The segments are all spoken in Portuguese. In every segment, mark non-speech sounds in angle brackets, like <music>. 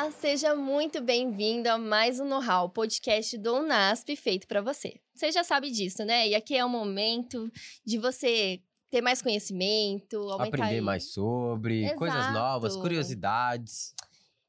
Olá, seja muito bem-vindo a mais um Know-How, podcast do UNASP feito para você. Você já sabe disso, né? E aqui é o momento de você ter mais conhecimento, aprender mais sobre, Exato. coisas novas, curiosidades.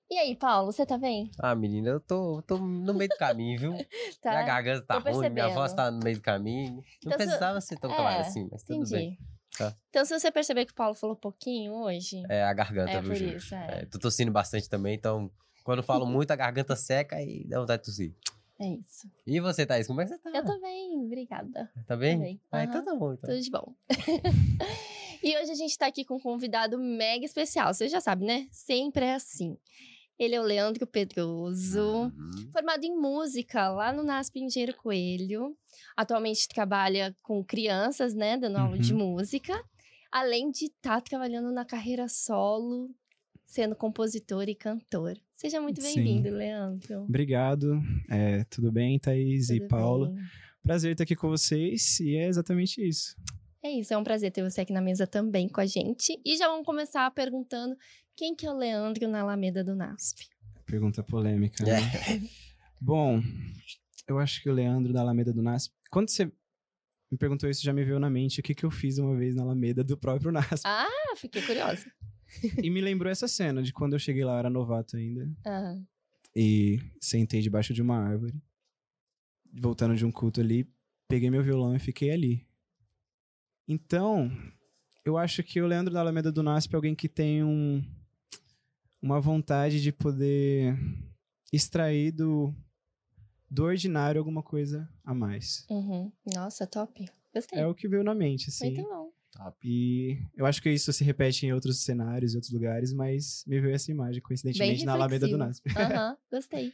E aí, Paulo, você tá bem? Ah, menina, eu tô, tô no meio do caminho, viu? <laughs> Tá? Minha garganta tá ruim, minha voz tá no meio do caminho. Não Então, se- precisava ser tão É, assim, mas tudo Entendi. bem. Tá. Então, se você perceber que o Paulo falou pouquinho hoje, É a garganta, É viu, por gente? isso, é. É, tô tossindo bastante também, então quando falo muito, a garganta seca e dá vontade de tossir. é isso. E você, Thaís, como é que você tá? Eu tô bem, obrigada. Tá bem? Tô bem. Ah, então tá bom. Então. Tudo de bom. <laughs> e hoje a gente tá aqui com um convidado mega especial. Você já sabe, né? Sempre é assim. Ele é o Leandro Pedroso, Uhum. formado em música lá no NASP Engenheiro Coelho. Atualmente trabalha com crianças, né? Dando aula de música. Além de estar trabalhando na carreira solo, sendo compositor e cantor. Seja muito bem-vindo, Leandro. Obrigado. É, tudo bem, Thaís e Tudo Paula? bem? Prazer estar aqui com vocês e é exatamente isso. É isso, é um prazer ter você aqui na mesa também com a gente. E já vamos começar perguntando quem que é o Leandro na Alameda do NASP? Pergunta polêmica. É. Né? <laughs> Bom, eu acho que o Leandro da Alameda do NASP. Quando você me perguntou isso, já me veio na mente o que, que eu fiz uma vez na Alameda do próprio NASP. Ah, fiquei curiosa. E me lembrou essa cena de quando eu cheguei lá, eu era novato ainda. Ah, E sentei debaixo de uma árvore. Voltando de um culto ali, peguei meu violão e fiquei ali. Então, eu acho que o Leandro da Alameda do NASP é alguém que tem um, uma vontade de poder extrair do, do ordinário alguma coisa a mais. uhum. Nossa, top. Gostei. É o que veio na mente, assim. Muito bom. Top. E eu acho que isso se repete em outros cenários, em outros lugares, mas me veio essa imagem, coincidentemente, na Alameda do. NASP. Aham, gostei.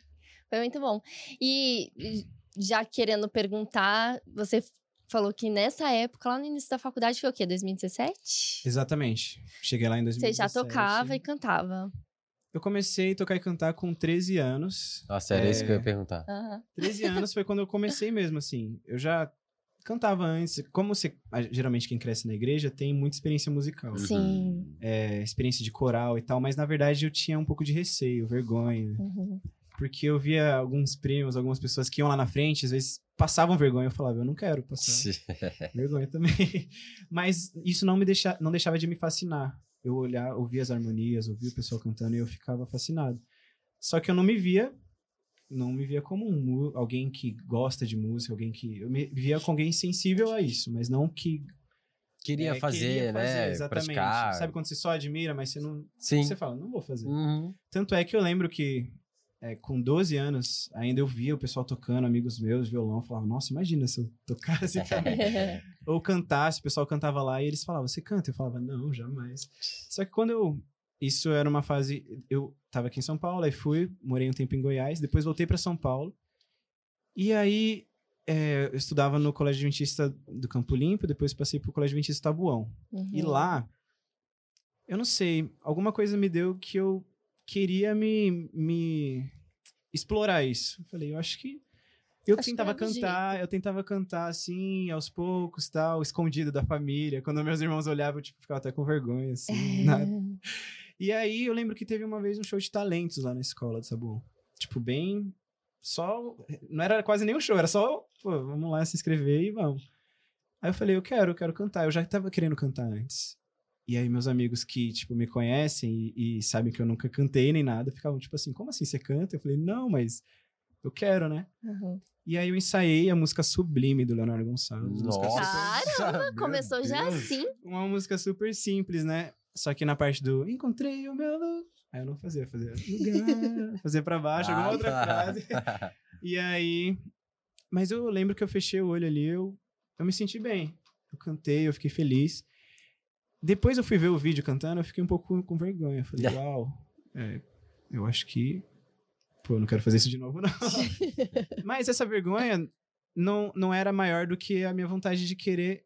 Foi muito bom. E já querendo perguntar, você falou que nessa época, lá no início da faculdade, foi o quê? 2017? Exatamente. Cheguei lá em Você 2017. já tocava e cantava. Eu comecei a tocar e cantar com 13 anos. Nossa, era isso que eu ia É. perguntar. Aham. 13 anos foi quando eu comecei mesmo, assim. Eu já cantava antes. Como você, geralmente quem cresce na igreja tem muita experiência musical. Uhum. Sim. É, experiência de coral e tal, mas na verdade eu tinha um pouco de receio, vergonha. Uhum. Porque eu via alguns primos, algumas pessoas que iam lá na frente, às vezes passavam vergonha. Eu falava, eu não quero passar. vergonha também. <laughs> Mas isso não me deixa, não deixava de me fascinar. Eu olhar, ouvia as harmonias, ouvia o pessoal cantando e eu ficava fascinado. Só que eu não me via, não me via como um, alguém que gosta de música, alguém que eu me via como alguém sensível a isso, mas não que Queria é, fazer, queria né? fazer, exatamente. Praticar. Sabe quando você só admira, mas você não, Sim. você fala, não vou fazer. Uhum. Tanto é que eu lembro que é, com 12 anos, ainda eu via o pessoal tocando, amigos meus, violão, eu falava, nossa, imagina se eu tocasse também. <laughs> Ou cantasse, o pessoal cantava lá e eles falavam, você canta? Eu falava, não, jamais. Só que quando eu. Isso era uma fase. Eu tava aqui em São Paulo, aí fui, morei um tempo em Goiás, depois voltei para São Paulo. E aí é, eu estudava no Colégio Adventista do Campo Limpo, depois passei pro Colégio Adventista Tabuão. E Uhum. lá, eu não sei, alguma coisa me deu que eu queria me, me explorar isso. Eu falei, eu acho que. Eu Acho tentava é cantar, eu tentava cantar assim, aos poucos, tal, escondido da família. Quando meus irmãos olhavam, eu tipo, ficava até com vergonha, assim. <laughs> nada. E aí eu lembro que teve uma vez um show de talentos lá na escola de Sabuão. Tipo, bem. Só. Não era quase nem um show, era só, pô, vamos lá se inscrever e vamos. Aí eu falei, eu quero, eu quero cantar. Eu já tava querendo cantar antes. E aí meus amigos que, tipo, me conhecem e, e sabem que eu nunca cantei nem nada, ficavam tipo assim, como assim você canta? Eu falei, não, mas eu quero, né? Uhum. E aí eu ensaiei a música Sublime do Leonardo Gonçalves. Nossa! Caramba, começou já assim. uma música super simples, né? Só que na parte do encontrei o meu lugar. Aí eu não fazia, fazia lugar, fazia pra baixo, alguma Ah, outra tá. frase. <laughs> E aí. Mas eu lembro que eu fechei o olho ali, eu, eu me senti bem. Eu cantei, eu fiquei feliz. Depois eu fui ver o vídeo cantando, eu fiquei um pouco com vergonha. Eu falei, <laughs> uau, é, eu acho que. Pô, eu não quero fazer isso de novo, não. <laughs> Mas essa vergonha não, não era maior do que a minha vontade de querer.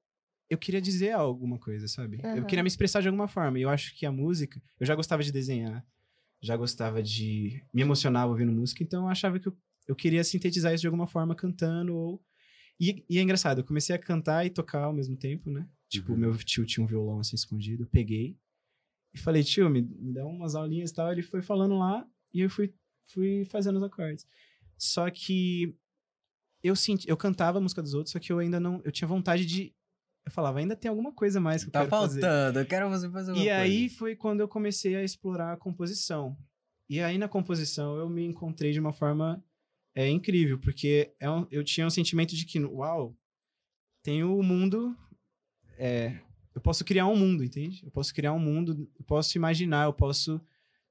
Eu queria dizer alguma coisa, sabe? Eu Aham. queria me expressar de alguma forma. E eu acho que a música. Eu já gostava de desenhar, já gostava de. Me emocionava ouvindo música, então eu achava que eu, eu queria sintetizar isso de alguma forma cantando ou. E, e é engraçado, eu comecei a cantar e tocar ao mesmo tempo, né? Tipo, Uhum. meu tio tinha um violão assim escondido, eu peguei e falei, tio, me, me dá umas aulinhas e tal. Ele foi falando lá e eu fui fui fazendo os acordes. Só que eu senti, eu cantava a música dos outros, só que eu ainda não, eu tinha vontade de eu falava, ainda tem alguma coisa mais que eu Tá quero fazer. faltando, eu quero você fazer uma E coisa. aí foi quando eu comecei a explorar a composição. E aí na composição eu me encontrei de uma forma é, incrível, porque é um- eu tinha um sentimento de que, uau, tem o mundo. é, eu posso criar um mundo, entende? Eu posso criar um mundo, eu posso imaginar, eu posso,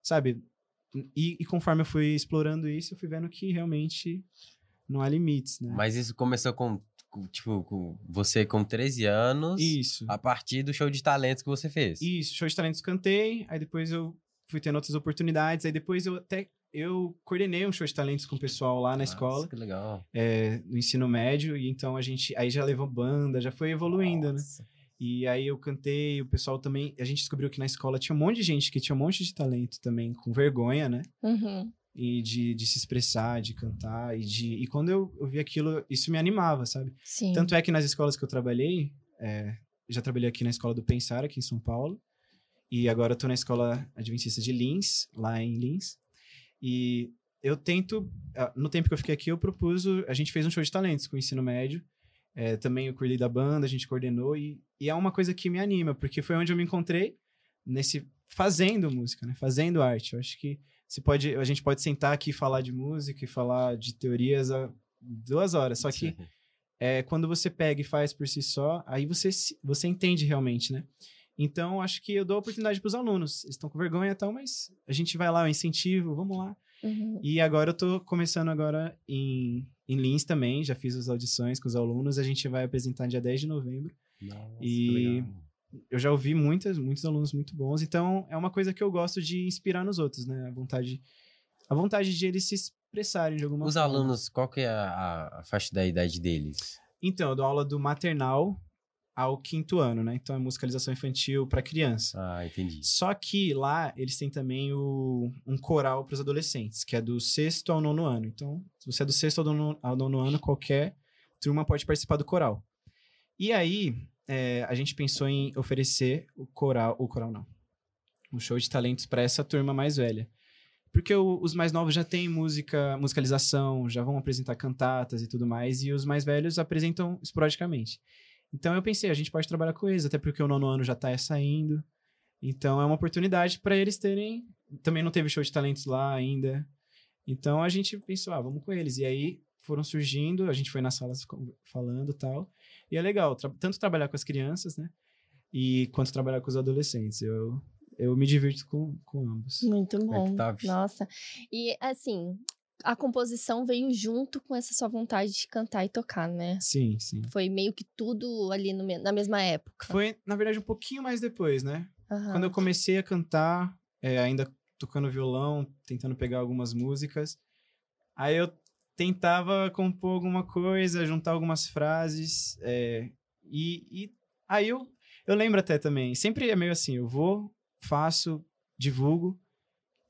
sabe? E, e conforme eu fui explorando isso, eu fui vendo que realmente não há limites, né? Mas isso começou com, com, tipo, com você com 13 anos, Isso. a partir do show de talentos que você fez. Isso, show de talentos cantei, aí depois eu fui tendo outras oportunidades, aí depois eu até eu coordenei um show de talentos com o pessoal lá na Nossa, escola, Que legal. é, no ensino médio, e então a gente aí já levou banda, já foi evoluindo, né? Nossa. E aí eu cantei, o pessoal também, a gente descobriu que na escola tinha um monte de gente que tinha um monte de talento também, com vergonha, né? Uhum. E de, de se expressar, de cantar, e de e quando eu, eu vi aquilo, isso me animava, sabe? Sim. Tanto é que nas escolas que eu trabalhei, é, já trabalhei aqui na escola do Pensar, aqui em São Paulo. E agora tô na escola adventista de Lins, lá em Lins. E eu tento, ah, no tempo que eu fiquei aqui, eu propus, a gente fez um show de talentos com o ensino médio. É, também eu cuidei da banda, a gente coordenou. E, e é uma coisa que me anima, porque foi onde eu me encontrei nesse fazendo música, né? Fazendo arte. Eu acho que você pode, a gente pode sentar aqui e falar de música e falar de teorias há duas horas. Só que é, quando você pega e faz por si só, aí você, se- você entende realmente, né? Então, acho que eu dou oportunidade para os alunos. Eles estão com vergonha e tal, mas a gente vai lá, eu incentivo, vamos lá. Uhum. E agora eu tô começando agora em, em Lins também, já fiz as audições com os alunos, a gente vai apresentar dia 10 de novembro. Nossa, que E- legal. Eu já ouvi muitas, muitos alunos muito bons, então é uma coisa que eu gosto de inspirar nos outros, né? A vontade, a vontade de eles se expressarem de alguma Os forma. alunos, qual que é a, a- a faixa da idade deles? Então, eu dou aula do maternal ao quinto ano, né? Então é musicalização infantil para criança. Ah, entendi. Só que lá eles têm também o, um coral para os adolescentes, que é do sexto ao nono ano. Então, se você é do sexto ao nono, ao nono ano, qualquer turma pode participar do coral. E aí, é, a gente pensou em oferecer o coral, o coral não, um show de talentos para essa turma mais velha. Porque o- os mais novos já têm música, musicalização, já vão apresentar cantatas e tudo mais, e os mais velhos apresentam esporadicamente. Então eu pensei, a gente pode trabalhar com eles, até porque o nono ano já tá saindo. Então é uma oportunidade para eles terem. Também não teve show de talentos lá ainda. Então a gente pensou, ah, vamos com eles. E aí foram surgindo, a gente foi nas salas falando tal. E é legal, tra- tanto trabalhar com as crianças, né? E quanto trabalhar com os adolescentes. Eu, eu me divirto com, com ambos. Muito É bom. top. Nossa. E assim, a composição veio junto com essa sua vontade de cantar e tocar, né? Sim, sim. Foi meio que tudo ali no na mesma época. Foi, na verdade, um pouquinho mais depois, né? Aham. Quando eu comecei a cantar, é, ainda tocando violão, tentando pegar algumas músicas, aí eu tentava compor alguma coisa, juntar algumas frases, é, e, e aí eu, eu lembro até também, sempre é meio assim, eu vou, faço, divulgo,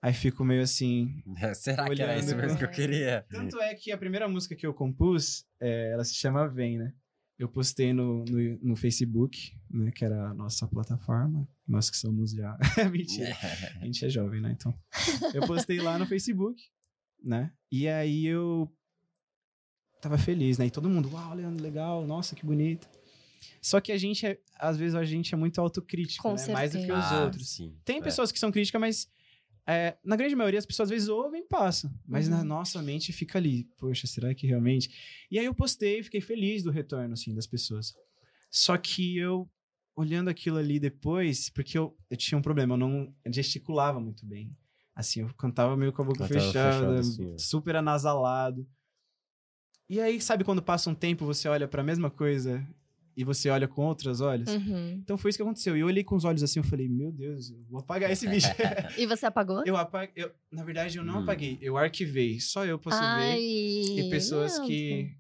aí fico meio assim... <laughs> Será que era isso mesmo que eu queria? Tanto é que a primeira música que eu compus, é, ela se chama Vem, né? Eu postei no, no, no Facebook, né? Que era a nossa plataforma. Nós que somos já... <laughs> Mentira. <laughs> A gente é jovem, né? Então. Eu postei lá no Facebook, né? E aí eu tava feliz, né? E todo mundo, uau, Leandro, legal, nossa, que bonito. Só que a gente, é, às vezes, a gente é muito autocrítico, Com né? Mais do que os certeza. Ah, outros. sim. Tem É. pessoas que são críticas, mas é, na grande maioria as pessoas às vezes ouvem e passam. Mas na Uhum. nossa mente fica ali, poxa, será que realmente? E aí eu postei, fiquei feliz do retorno, assim, das pessoas. Só que eu, olhando aquilo ali depois, porque eu, eu tinha um problema, eu não gesticulava muito bem. Assim, eu cantava meio com a boca Cantava fechada, fechado, assim, ó. super anasalado. E aí, sabe quando passa um tempo, você olha pra mesma coisa e você olha com outros olhos? Uhum. Então foi isso que aconteceu. E eu olhei com os olhos assim, eu falei, meu Deus, eu vou apagar esse bicho. <laughs> E você apagou? eu apaguei. Eu, na verdade, eu não Hum. apaguei. Eu arquivei. Só eu posso Ai, ver. E pessoas não, que.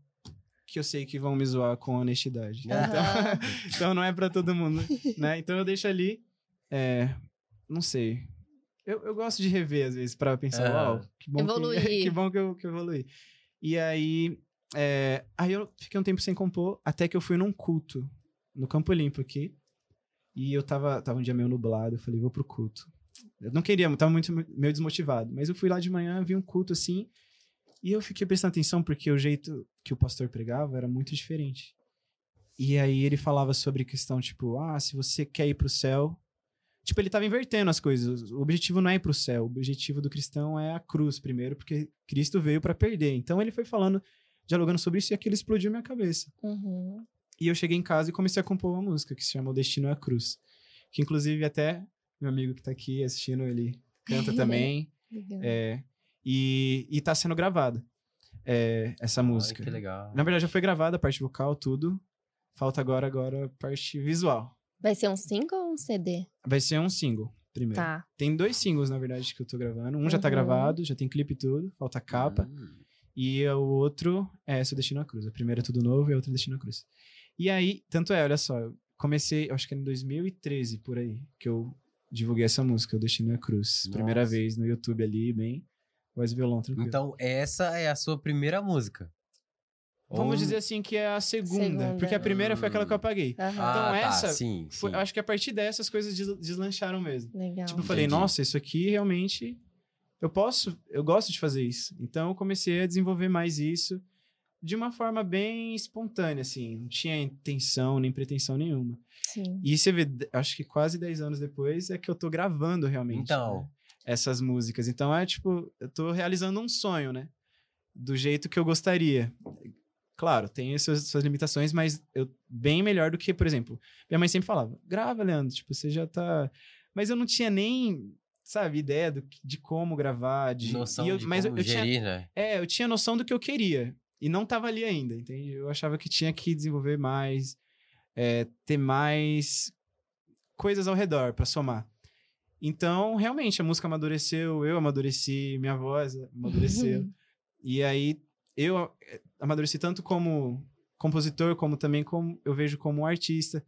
Que eu sei que vão me zoar com honestidade. Aham. Então, <laughs> então não é pra todo mundo, né? Então eu deixo ali. É, não sei. Eu, eu gosto de rever, às vezes, pra pensar, uau, que bom, Evoluir. que, <laughs> que bom que eu, que eu evoluí. E aí, é, aí eu fiquei um tempo sem compor, até que eu fui num culto no Campo Limpo aqui. E eu tava, tava um dia meio nublado, eu falei, vou pro culto. Eu não queria, tava muito meio desmotivado. Mas eu fui lá de manhã, vi um culto assim. E eu fiquei prestando atenção porque o jeito que o pastor pregava era muito diferente. E aí ele falava sobre questão, tipo, ah, se você quer ir pro céu. Tipo, ele tava invertendo as coisas. O objetivo não é ir pro céu. O objetivo do cristão é a cruz primeiro, porque Cristo veio para perder. Então ele foi falando, dialogando sobre isso e aquilo explodiu minha cabeça. Uhum. E eu cheguei em casa e comecei a compor uma música que se chama O Destino é a Cruz. Que inclusive até meu amigo que tá aqui assistindo, ele canta <laughs> também. É, e, e tá sendo gravada é, essa música. Ai, que legal. Na verdade, já foi gravada a parte vocal, tudo. Falta agora, agora a parte visual. Vai ser um single ou um CD? Vai ser um single, primeiro. Tá. Tem dois singles, na verdade, que eu tô gravando. Um já tá Uhum. gravado, já tem clipe e tudo, falta a capa. Hum. E o outro é Seu Destino à Cruz. A primeira é Tudo Novo e a outra é Destino à Cruz. E aí, tanto é, olha só, eu comecei, acho que é em 2013, por aí, que eu divulguei essa música, O Destino à Cruz. Primeira Nossa. vez no YouTube ali, bem, voz e violão, tranquilo. Então, essa é a sua primeira música. Vamos Ou- dizer assim que é a segunda, Segunda. porque a primeira foi aquela que eu apaguei. Aham. Ah, Então, tá, essa sim, Foi- sim. acho que a partir dessas coisas des- deslancharam mesmo. Legal. Tipo, eu falei, Entendi. nossa, isso aqui realmente eu posso, eu gosto de fazer isso. Então eu comecei a desenvolver mais isso de uma forma bem espontânea, assim, não tinha intenção nem pretensão nenhuma. Sim. E você vê, acho que quase 10 anos depois é que eu tô gravando realmente Então. né, essas músicas. Então é tipo, eu tô realizando um sonho, né? Do jeito que eu gostaria. Claro, tem as suas, suas limitações, mas eu bem melhor do que, por exemplo, minha mãe sempre falava: grava, Leandro, tipo, você já tá. Mas eu não tinha nem, sabe, ideia do, de como gravar, de. Noção e eu- de mas eu, como eu tinha, gerir, né? é, eu tinha noção do que eu queria. E não tava ali ainda, entende? Eu achava que tinha que desenvolver mais, é, ter mais coisas ao redor pra somar. Então, realmente, a música amadureceu, eu amadureci, minha voz amadureceu. <laughs> E aí, eu amadureci tanto como compositor, como também como eu vejo como artista.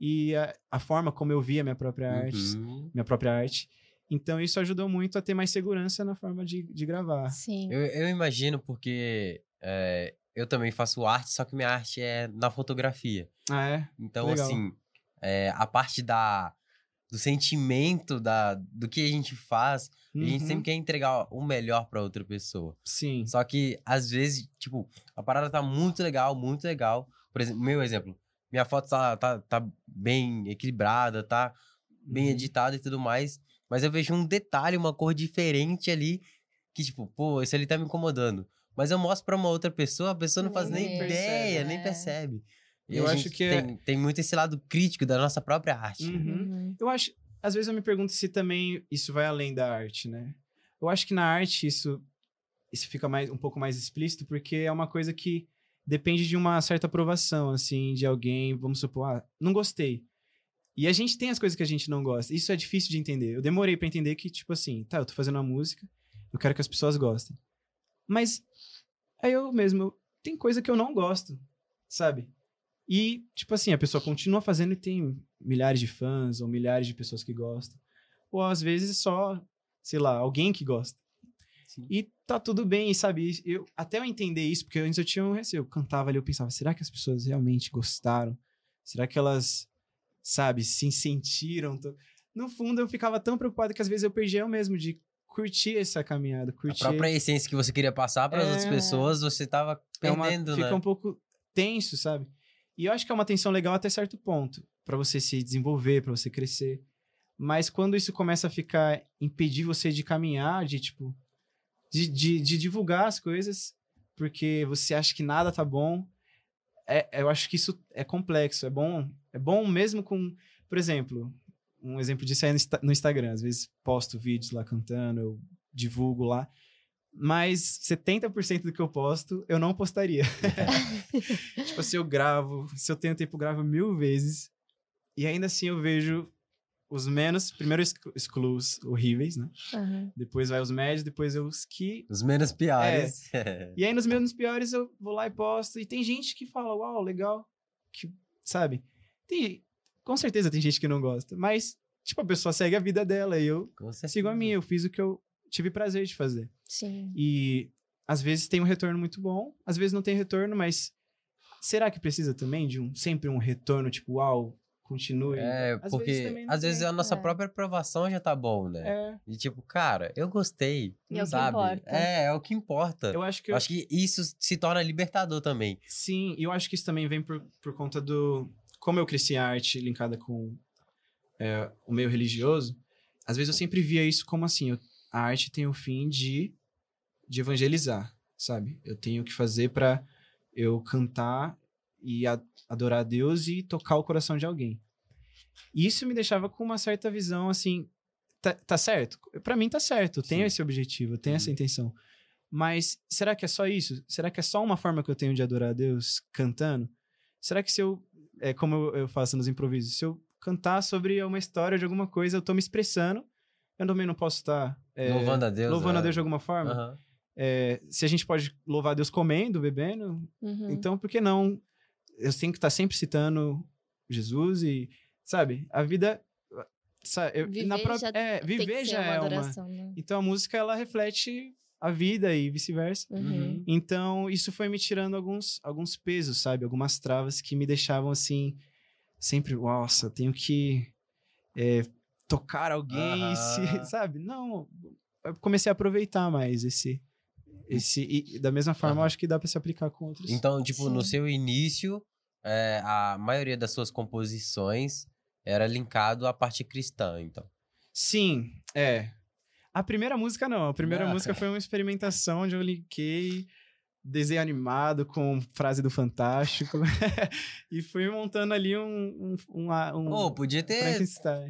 E a, a forma como eu via minha própria arte, Uhum. minha própria arte. Então, isso ajudou muito a ter mais segurança na forma de, de gravar. Sim. Eu, eu imagino porque é, eu também faço arte, só que minha arte é na fotografia. Ah, é? Então, Legal. assim, é, a parte da, do sentimento, da, do que a gente faz, a gente Uhum. sempre quer entregar o melhor pra outra pessoa. Sim. Só que, às vezes, tipo, a parada tá muito legal, muito legal. Por exemplo, meu exemplo, minha foto tá, tá, tá bem equilibrada, tá bem Uhum. editada e tudo mais. Mas eu vejo um detalhe, uma cor diferente ali, que tipo, pô, isso ali tá me incomodando. Mas eu mostro pra uma outra pessoa, a pessoa não faz nem Nem ideia, percebe, nem é. percebe. E Eu a acho gente que é- tem, tem muito esse lado crítico da nossa própria arte. Uhum. Uhum. Eu acho, às vezes eu me pergunto se também isso vai além da arte, né? Eu acho que na arte isso, isso fica mais, um pouco mais explícito, porque é uma coisa que depende de uma certa aprovação, assim, de alguém, vamos supor, ah, não gostei. E a gente tem as coisas que a gente não gosta. Isso é difícil de entender. Eu demorei pra entender que, tipo assim, tá, eu tô fazendo uma música, eu quero que as pessoas gostem. Mas aí eu mesmo, eu- tem coisa que eu não gosto, sabe? E, tipo assim, a pessoa continua fazendo e tem milhares de fãs ou milhares de pessoas que gostam. Ou às vezes só, sei lá, alguém que gosta. Sim. E tá tudo bem, sabe? Eu, até eu entender isso, porque antes eu tinha um receio. Eu cantava ali, eu pensava, será que as pessoas realmente gostaram? Será que elas, sabe, se sentiram? No fundo, eu ficava tão preocupado que às vezes eu perdia eu mesmo de curtir essa caminhada, A curtir. própria essência que você queria passar para as outras É. pessoas, você tava É uma- perdendo, fica né? um pouco tenso, sabe? E eu acho que é uma tensão legal até certo ponto, pra você se desenvolver, pra você crescer. Mas quando isso começa a ficar impedir você de caminhar, de tipo de, de, de divulgar as coisas, porque você acha que nada tá bom, é, eu acho que isso é complexo. É bom, é bom mesmo com, por exemplo, um exemplo disso é no Insta- no Instagram. Às vezes posto vídeos lá cantando, eu divulgo lá. Mas 70% do que eu posto, eu não postaria. <laughs> tipo assim, eu gravo, se eu tenho tempo, eu gravo mil vezes. E ainda assim eu vejo os menos. Primeiro eu exclu- excluo os horríveis, né? Aham. Depois vai os médios, depois eu os que. Os menos piores. E aí nos menos piores eu vou lá e posto. E tem gente que fala, uau, legal. Que, sabe? Tem, com certeza tem gente que não gosta. Mas, tipo, a pessoa segue a vida dela e eu sigo a minha. Eu fiz o que eu tive prazer de fazer. Sim. E às vezes tem um retorno muito bom, às vezes não tem retorno, mas será que precisa também de um sempre um retorno, tipo, uau, continue. É, Às porque vezes às vezes tem. a nossa É. própria aprovação já tá bom, né? É, E tipo, cara, eu gostei, E é o que sabe? importa. É, é o que importa. eu acho que Eu acho que isso se torna libertador também. Sim, e eu acho que isso também vem por, por conta do. Como eu cresci a arte linkada com é, o meio religioso, às vezes eu sempre via isso como assim: eu- a arte tem o fim de, de evangelizar, sabe? Eu tenho que fazer pra eu cantar e a- adorar a Deus e tocar o coração de alguém. E isso me deixava com uma certa visão assim. Tá, tá certo? Pra mim tá certo, eu tenho Sim. esse objetivo, eu tenho essa Uhum. intenção. Mas será que é só isso? Será que é só uma forma que eu tenho de adorar a Deus cantando? Será que se eu, é como eu, faço nos improvisos, se eu cantar sobre uma história de alguma coisa, eu tô me expressando, eu também não posso estar é, louvando a Deus. louvando a é. Deus de alguma forma? Aham. É, se a gente pode louvar a Deus comendo, bebendo, Uhum. então por que não? Eu tenho que estar sempre citando Jesus e, sabe, a vida. Sabe, eu- Viver na pró- já é, tem que viver ser já uma é uma. adoração, né? Então a música ela reflete a vida e vice-versa. Uhum. Então, isso foi me tirando alguns, alguns pesos, sabe? Algumas travas que me deixavam assim, sempre, nossa, eu tenho que é, tocar alguém, Aham. se- <laughs> sabe? Não, eu comecei a aproveitar mais esse. esse e da mesma forma, eu Aham. acho que dá pra se aplicar com outros. Então, tipo, no Sim. seu início, é, a maioria das suas composições era linkado à parte cristã, então. Sim, é. A primeira música não. A primeira Não. música foi uma experimentação onde eu linkei desenho animado com frase do Fantástico. <laughs> e fui montando ali um. um, um, um Pô, podia ter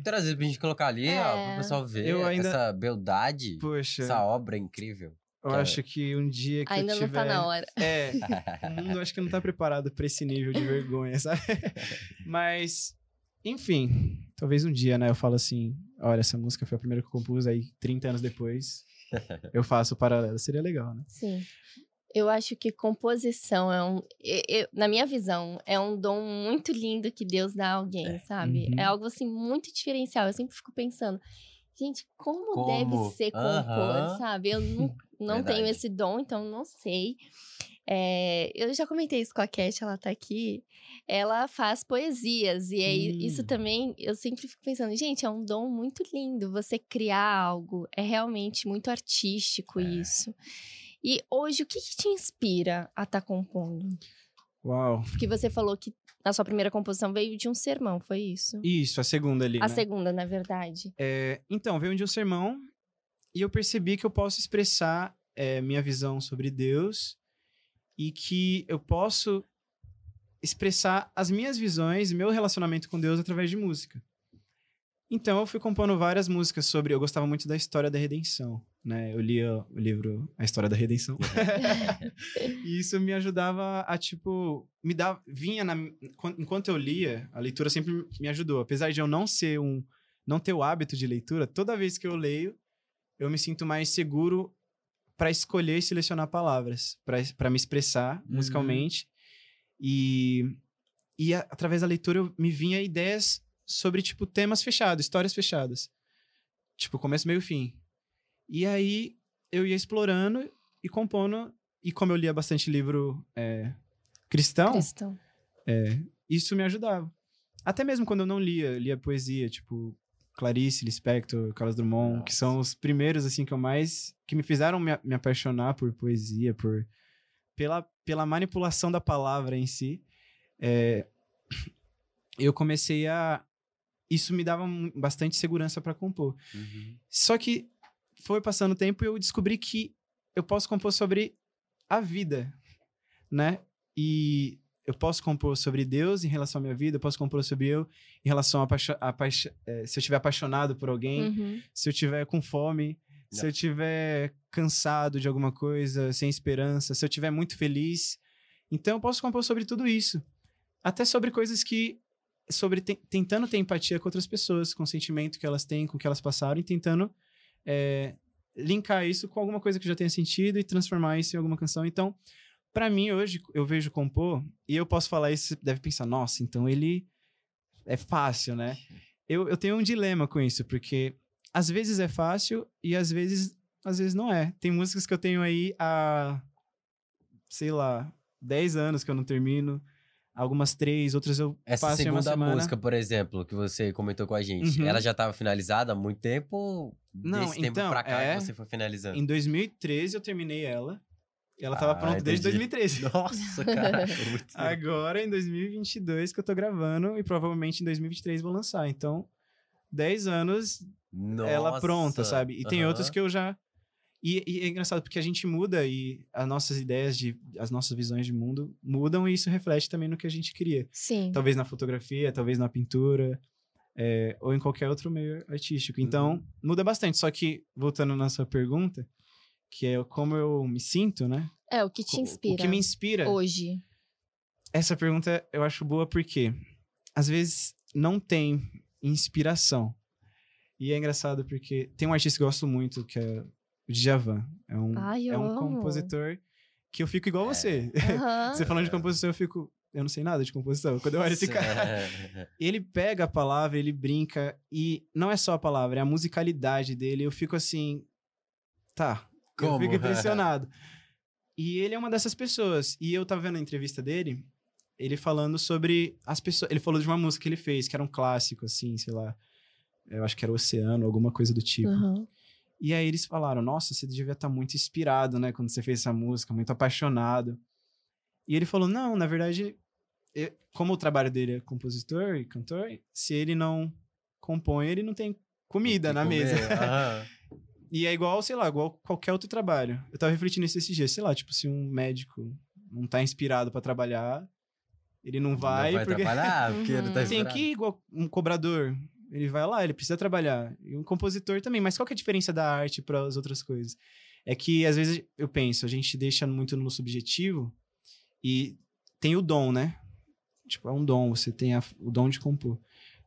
trazido pra gente colocar ali, ó, pro É. pessoal ver Eu ainda- essa beldade, Poxa, essa obra incrível. eu cara. acho que um dia que Ainda eu não tiver... tá na hora. É, <laughs> o mundo acho que não tá preparado pra esse nível de vergonha, sabe? <laughs> Mas, enfim, talvez um dia, né, eu falo assim, olha, essa música foi a primeira que eu compus, aí 30 anos depois <laughs> eu faço o paralelo, seria legal, né? Sim. Eu acho que composição é um. eu- eu- na minha visão, é um dom muito lindo que Deus dá a alguém, sabe? Uhum. É algo assim muito diferencial. Eu sempre fico pensando, gente, como, Como? deve ser compor, Aham. sabe? Eu não, não tenho esse dom, então não sei. É, eu já comentei isso com a Cat, ela tá aqui. Ela faz poesias, e aí Hum. isso também, eu sempre fico pensando, gente, é um dom muito lindo você criar algo. É realmente muito artístico É. isso. E hoje, o que, que te inspira a estar compondo? Uau. Porque você falou que a sua primeira composição veio de um sermão, foi isso? Isso, a segunda ali, A né? segunda, na verdade. É, então, veio de um sermão e eu percebi que eu posso expressar é, minha visão sobre Deus e que eu posso expressar as minhas visões, meu relacionamento com Deus através de música. Então, eu fui compondo várias músicas sobre. Eu gostava muito da história da redenção, né? Eu lia o livro A História da Redenção. <laughs> e isso me ajudava a, tipo, me dar. Vinha na. Enquanto eu lia, a leitura sempre me ajudou. Apesar de eu não ser um. Não ter o hábito de leitura, toda vez que eu leio, eu me sinto mais seguro para escolher e selecionar palavras, para me expressar Uhum. musicalmente. E, e a- através da leitura eu, me vinha ideias sobre, tipo, temas fechados, histórias fechadas. Tipo, começo, meio, fim. E aí eu ia explorando e compondo. E como eu lia bastante livro é, cristão, Cristão. isso me ajudava. Até mesmo quando eu não lia, eu lia poesia, tipo Clarice Lispector, Carlos Drummond, que são os primeiros assim que eu mais que me fizeram me, me apaixonar por poesia, por pela, pela manipulação da palavra em si. É, eu comecei a isso me dava bastante segurança para compor. Uhum. Só que foi passando o tempo e eu descobri que eu posso compor sobre a vida, né? E eu posso compor sobre Deus em relação à minha vida, eu posso compor sobre eu em relação a, paixo- a paixo- eh, se eu estiver apaixonado por alguém, Uhum. se eu estiver com fome, se Não. eu estiver cansado de alguma coisa, sem esperança, se eu estiver muito feliz. Então eu posso compor sobre tudo isso. Até sobre coisas que. sobre te- tentando ter empatia com outras pessoas, com o sentimento que elas têm, com o que elas passaram, e tentando é, linkar isso com alguma coisa que já tenha sentido e transformar isso em alguma canção. Então, pra mim, hoje, eu vejo compor, e eu posso falar isso, você deve pensar, nossa, então ele é fácil, né? <laughs> Eu, eu tenho um dilema com isso, porque às vezes é fácil e às vezes, às vezes não é. Tem músicas que eu tenho aí há, sei lá, 10 anos que eu não termino. algumas três, outras eu Essa passo em uma segunda semana. música, por exemplo, que você comentou com a gente, Uhum. ela já estava finalizada há muito tempo? Não, Desse tempo então, pra cá é- que você foi finalizando? Em 2013 eu terminei ela. E ela tava Ah, pronta desde entendi. 2013. <laughs> Nossa, cara. <laughs> Agora, em 2022, que eu tô gravando, e provavelmente em 2023 vou lançar. Então, 10 anos ela pronta, Nossa. sabe? E tem outros que eu já. E, e é engraçado porque a gente muda e as nossas ideias, de, as nossas visões de mundo mudam e isso reflete também no que a gente cria. Sim. Talvez na fotografia, talvez na pintura, é, ou em qualquer outro meio artístico. Então, Uhum. muda bastante. Só que, voltando na sua pergunta, que é como eu me sinto, né? É, o que te inspira O que me inspira. hoje? Essa pergunta eu acho boa porque às vezes não tem inspiração. E é engraçado porque tem um artista que eu gosto muito, que é o Djavan. É um, Ai, eu é um amo. compositor que eu fico igual É. você. <laughs> Aham. Você falando de composição, eu fico. Eu não sei nada de composição. Quando eu olho esse cara. <laughs> Ele pega a palavra, ele brinca, e não é só a palavra, é a musicalidade dele. Eu fico assim. Tá. Eu Como? fico <laughs> impressionado. e ele é uma dessas pessoas. E eu tava vendo a entrevista dele, ele falando sobre as pessoas. Ele falou de uma música que ele fez, que era um clássico, assim, sei lá. Eu acho que era Oceano, alguma coisa do tipo. Aham. E aí eles falaram: Nossa, você devia estar muito inspirado, né? Quando você fez essa música, muito apaixonado. E ele falou: Não, na verdade, eu- como o trabalho dele é compositor e cantor, se ele não compõe, ele não tem comida na mesa. Aham. <laughs> E é igual, sei lá, igual qualquer outro trabalho. Eu tava refletindo nisso esses dias, sei lá, tipo, se um médico não tá inspirado pra trabalhar, ele não vai, não vai porque trabalhar, <laughs> porque ele tá Uhum. tem inspirado. que ir igual um cobrador. Ele vai lá, ele precisa trabalhar. E um compositor também. Mas qual que é a diferença da arte para as outras coisas? É que, às vezes, eu penso, a gente deixa muito no subjetivo e tem o dom, né? Tipo, é um dom, você tem a- o dom de compor.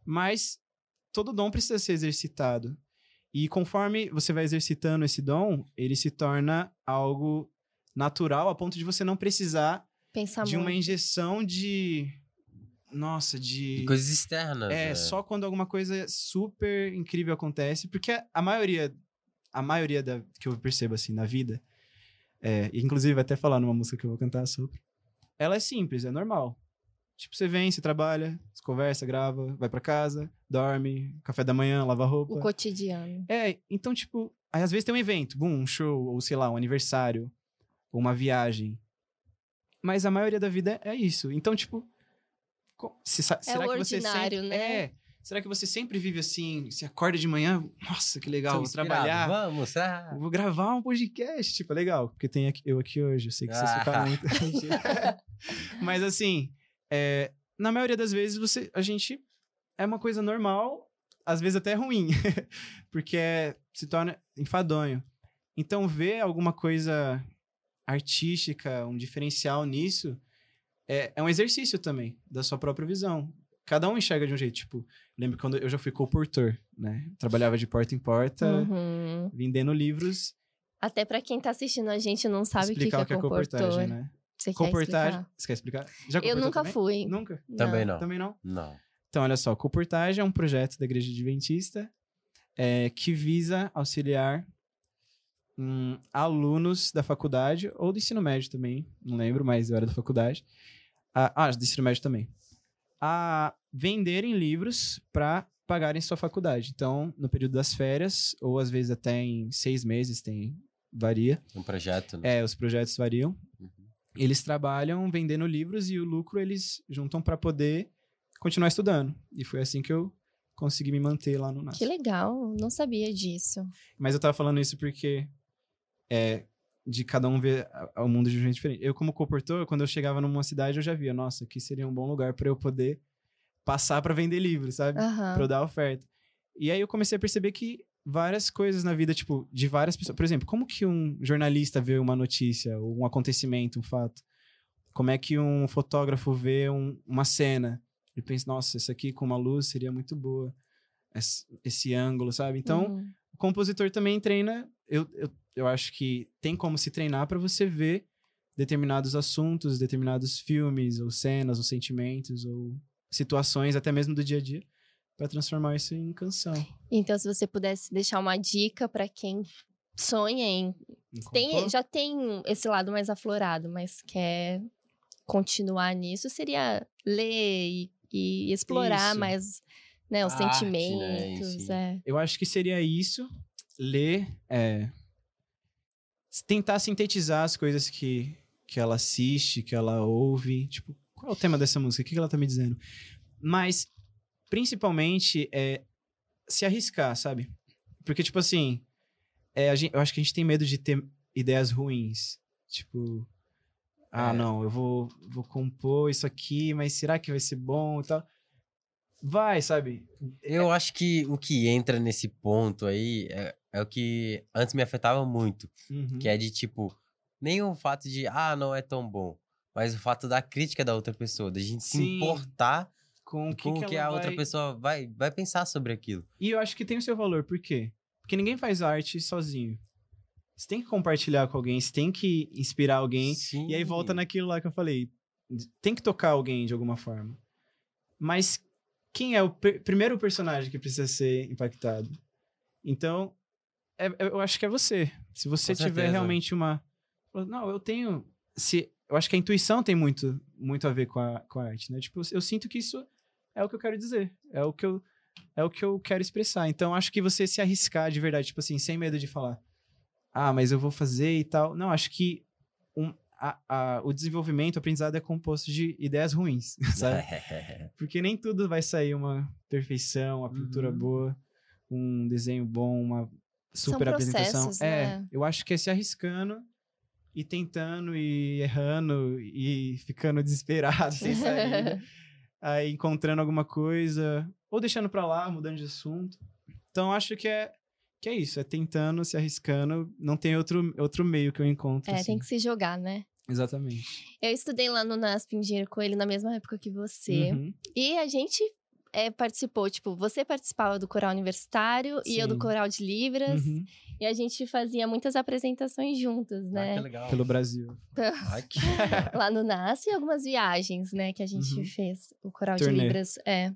Mas todo dom precisa ser exercitado. E conforme você vai exercitando esse dom, ele se torna algo natural a ponto de você não precisar Pensar de uma muito. injeção de. Nossa, de. E Coisas externas. É, né? só quando alguma coisa super incrível acontece, porque a- a maioria, a maioria da, que eu percebo assim na vida, é, e inclusive vai até falar numa música que eu vou cantar sobre, ela é simples, é normal. Tipo, você vem, você trabalha, você conversa, grava, vai pra casa, dorme, café da manhã, lava roupa. O cotidiano. É, então, tipo, aí às vezes tem um evento, boom, um show, ou sei lá, um aniversário, ou uma viagem. Mas a maioria da vida é isso. Então, tipo, se sa- será o que você ordinário, sempre, né? É. Será que você sempre vive assim? Você acorda de manhã, nossa, que legal, Tô vou trabalhar, Vamos, ah. vou gravar um podcast, tipo, é legal, porque tem aqui- eu aqui hoje, eu sei que vocês Ah. ficaram muito. Mentira. <laughs> Mas assim, é, na maioria das vezes você, a gente é uma coisa normal, às vezes até ruim, <laughs> porque é- se torna enfadonho. Então ver alguma coisa artística, um diferencial nisso, é, é um exercício também da sua própria visão. Cada um enxerga de um jeito. Tipo, lembro quando eu já fui comportor, né? Trabalhava de porta em porta, Uhum. vendendo livros, Até pra quem tá assistindo a gente não sabe o que, que explicar é o que é comportor. comportagem, né? Você quer Comportagem. explicar? Você quer explicar? Já Eu nunca também? fui. Nunca? Também não. Também não? Não. Então, olha só, Comportagem é um projeto da Igreja Adventista é, que visa auxiliar hum, alunos da faculdade ou do ensino médio também, não lembro, mas eu era da faculdade. A, ah, do ensino médio também. A venderem livros para pagarem sua faculdade. Então, no período das férias, ou às vezes até em seis meses, tem varia. Um projeto, né? É, os projetos variam. Uhum. Eles trabalham vendendo livros e o lucro eles juntam para poder continuar estudando. E foi assim que eu consegui me manter lá no NAS. Que legal, não sabia disso. Mas eu tava falando isso porque é de cada um ver o mundo de um jeito diferente. Eu, como comportor, quando eu chegava numa cidade, eu já via, nossa, aqui seria um bom lugar para eu poder passar para vender livros, sabe? Aham. Pra eu dar oferta. E aí eu comecei a perceber que várias coisas na vida, tipo, de várias pessoas. Por exemplo, como que um jornalista vê uma notícia, ou um acontecimento, um fato? Como é que um fotógrafo vê um- uma cena? Ele pensa, nossa, isso aqui com uma luz seria muito boa. Esse, esse ângulo, sabe? Então, Uhum. o compositor também treina. Eu, eu, eu acho que tem como se treinar para você ver determinados assuntos, determinados filmes, ou cenas, ou sentimentos, ou situações, até mesmo do dia a dia, para transformar isso em canção. Então, se você pudesse deixar uma dica pra quem sonha em. em Tem, já tem esse lado mais aflorado, mas quer continuar nisso seria ler e, e explorar Isso. mais né, os Arte, né, sentimentos. si. é. Eu acho que seria isso. Ler, é, tentar sintetizar as coisas que, que ela assiste, que ela ouve. Tipo, qual é o tema dessa música? O que que ela tá me dizendo? Mas, principalmente, é se arriscar, sabe? Porque, tipo assim, é, a gente- eu acho que a gente tem medo de ter ideias ruins. Tipo, ah, É. não, eu vou, vou compor isso aqui, mas será que vai ser bom e tal? Vai, sabe? Eu acho que o que entra nesse ponto aí é, é o que antes me afetava muito. Uhum. Que é de tipo, nem o fato de, ah, não é tão bom. Mas o fato da crítica da outra pessoa, da gente se Sim. importar com o que, com que que a outra vai- pessoa vai, vai pensar sobre aquilo. E eu acho que tem o seu valor, por quê? Porque ninguém faz arte sozinho. Você tem que compartilhar com alguém, você tem que inspirar alguém. Sim. E aí volta naquilo lá que eu falei. Tem que tocar alguém de alguma forma. Mas quem é o per- primeiro personagem que precisa ser impactado? Então, é- é- eu acho que é você. Se você Com tiver certeza. realmente uma. Não, eu tenho. Se, eu acho que a intuição tem muito, muito a ver com a, com a arte, né? Tipo, eu sinto que isso é o que eu quero dizer. É o que eu, é o que eu quero expressar. Então, acho que você se arriscar de verdade, tipo assim, sem medo de falar. Ah, mas eu vou fazer e tal. Não, acho que um, a- a- o desenvolvimento, o aprendizado é composto de ideias ruins, <laughs> sabe? <laughs> Porque nem tudo vai sair uma perfeição, uma pintura Uhum. boa, um desenho bom, uma super apresentação. processos, É, né? eu acho que é se arriscando e tentando e errando e ficando <laughs> desesperado sem saída. aí encontrando alguma coisa ou deixando pra lá, mudando de assunto. Então acho que é que é isso, é tentando, se arriscando, não tem outro, outro meio que eu encontro. É, assim. tem que se jogar, né? Exatamente. Eu estudei lá no NASP Engenheiro Coelho na mesma época que você. Uhum. E a gente é, participou, tipo, você participava do coral universitário e eu do Sim. coral de Libras. Uhum. E a gente fazia muitas apresentações juntas, Ah, que né? legal. Pelo Brasil. <laughs> Ai, que... Lá no NASP e algumas viagens, né? Que a gente Uhum. fez. O coral de Turnê. Libras. É.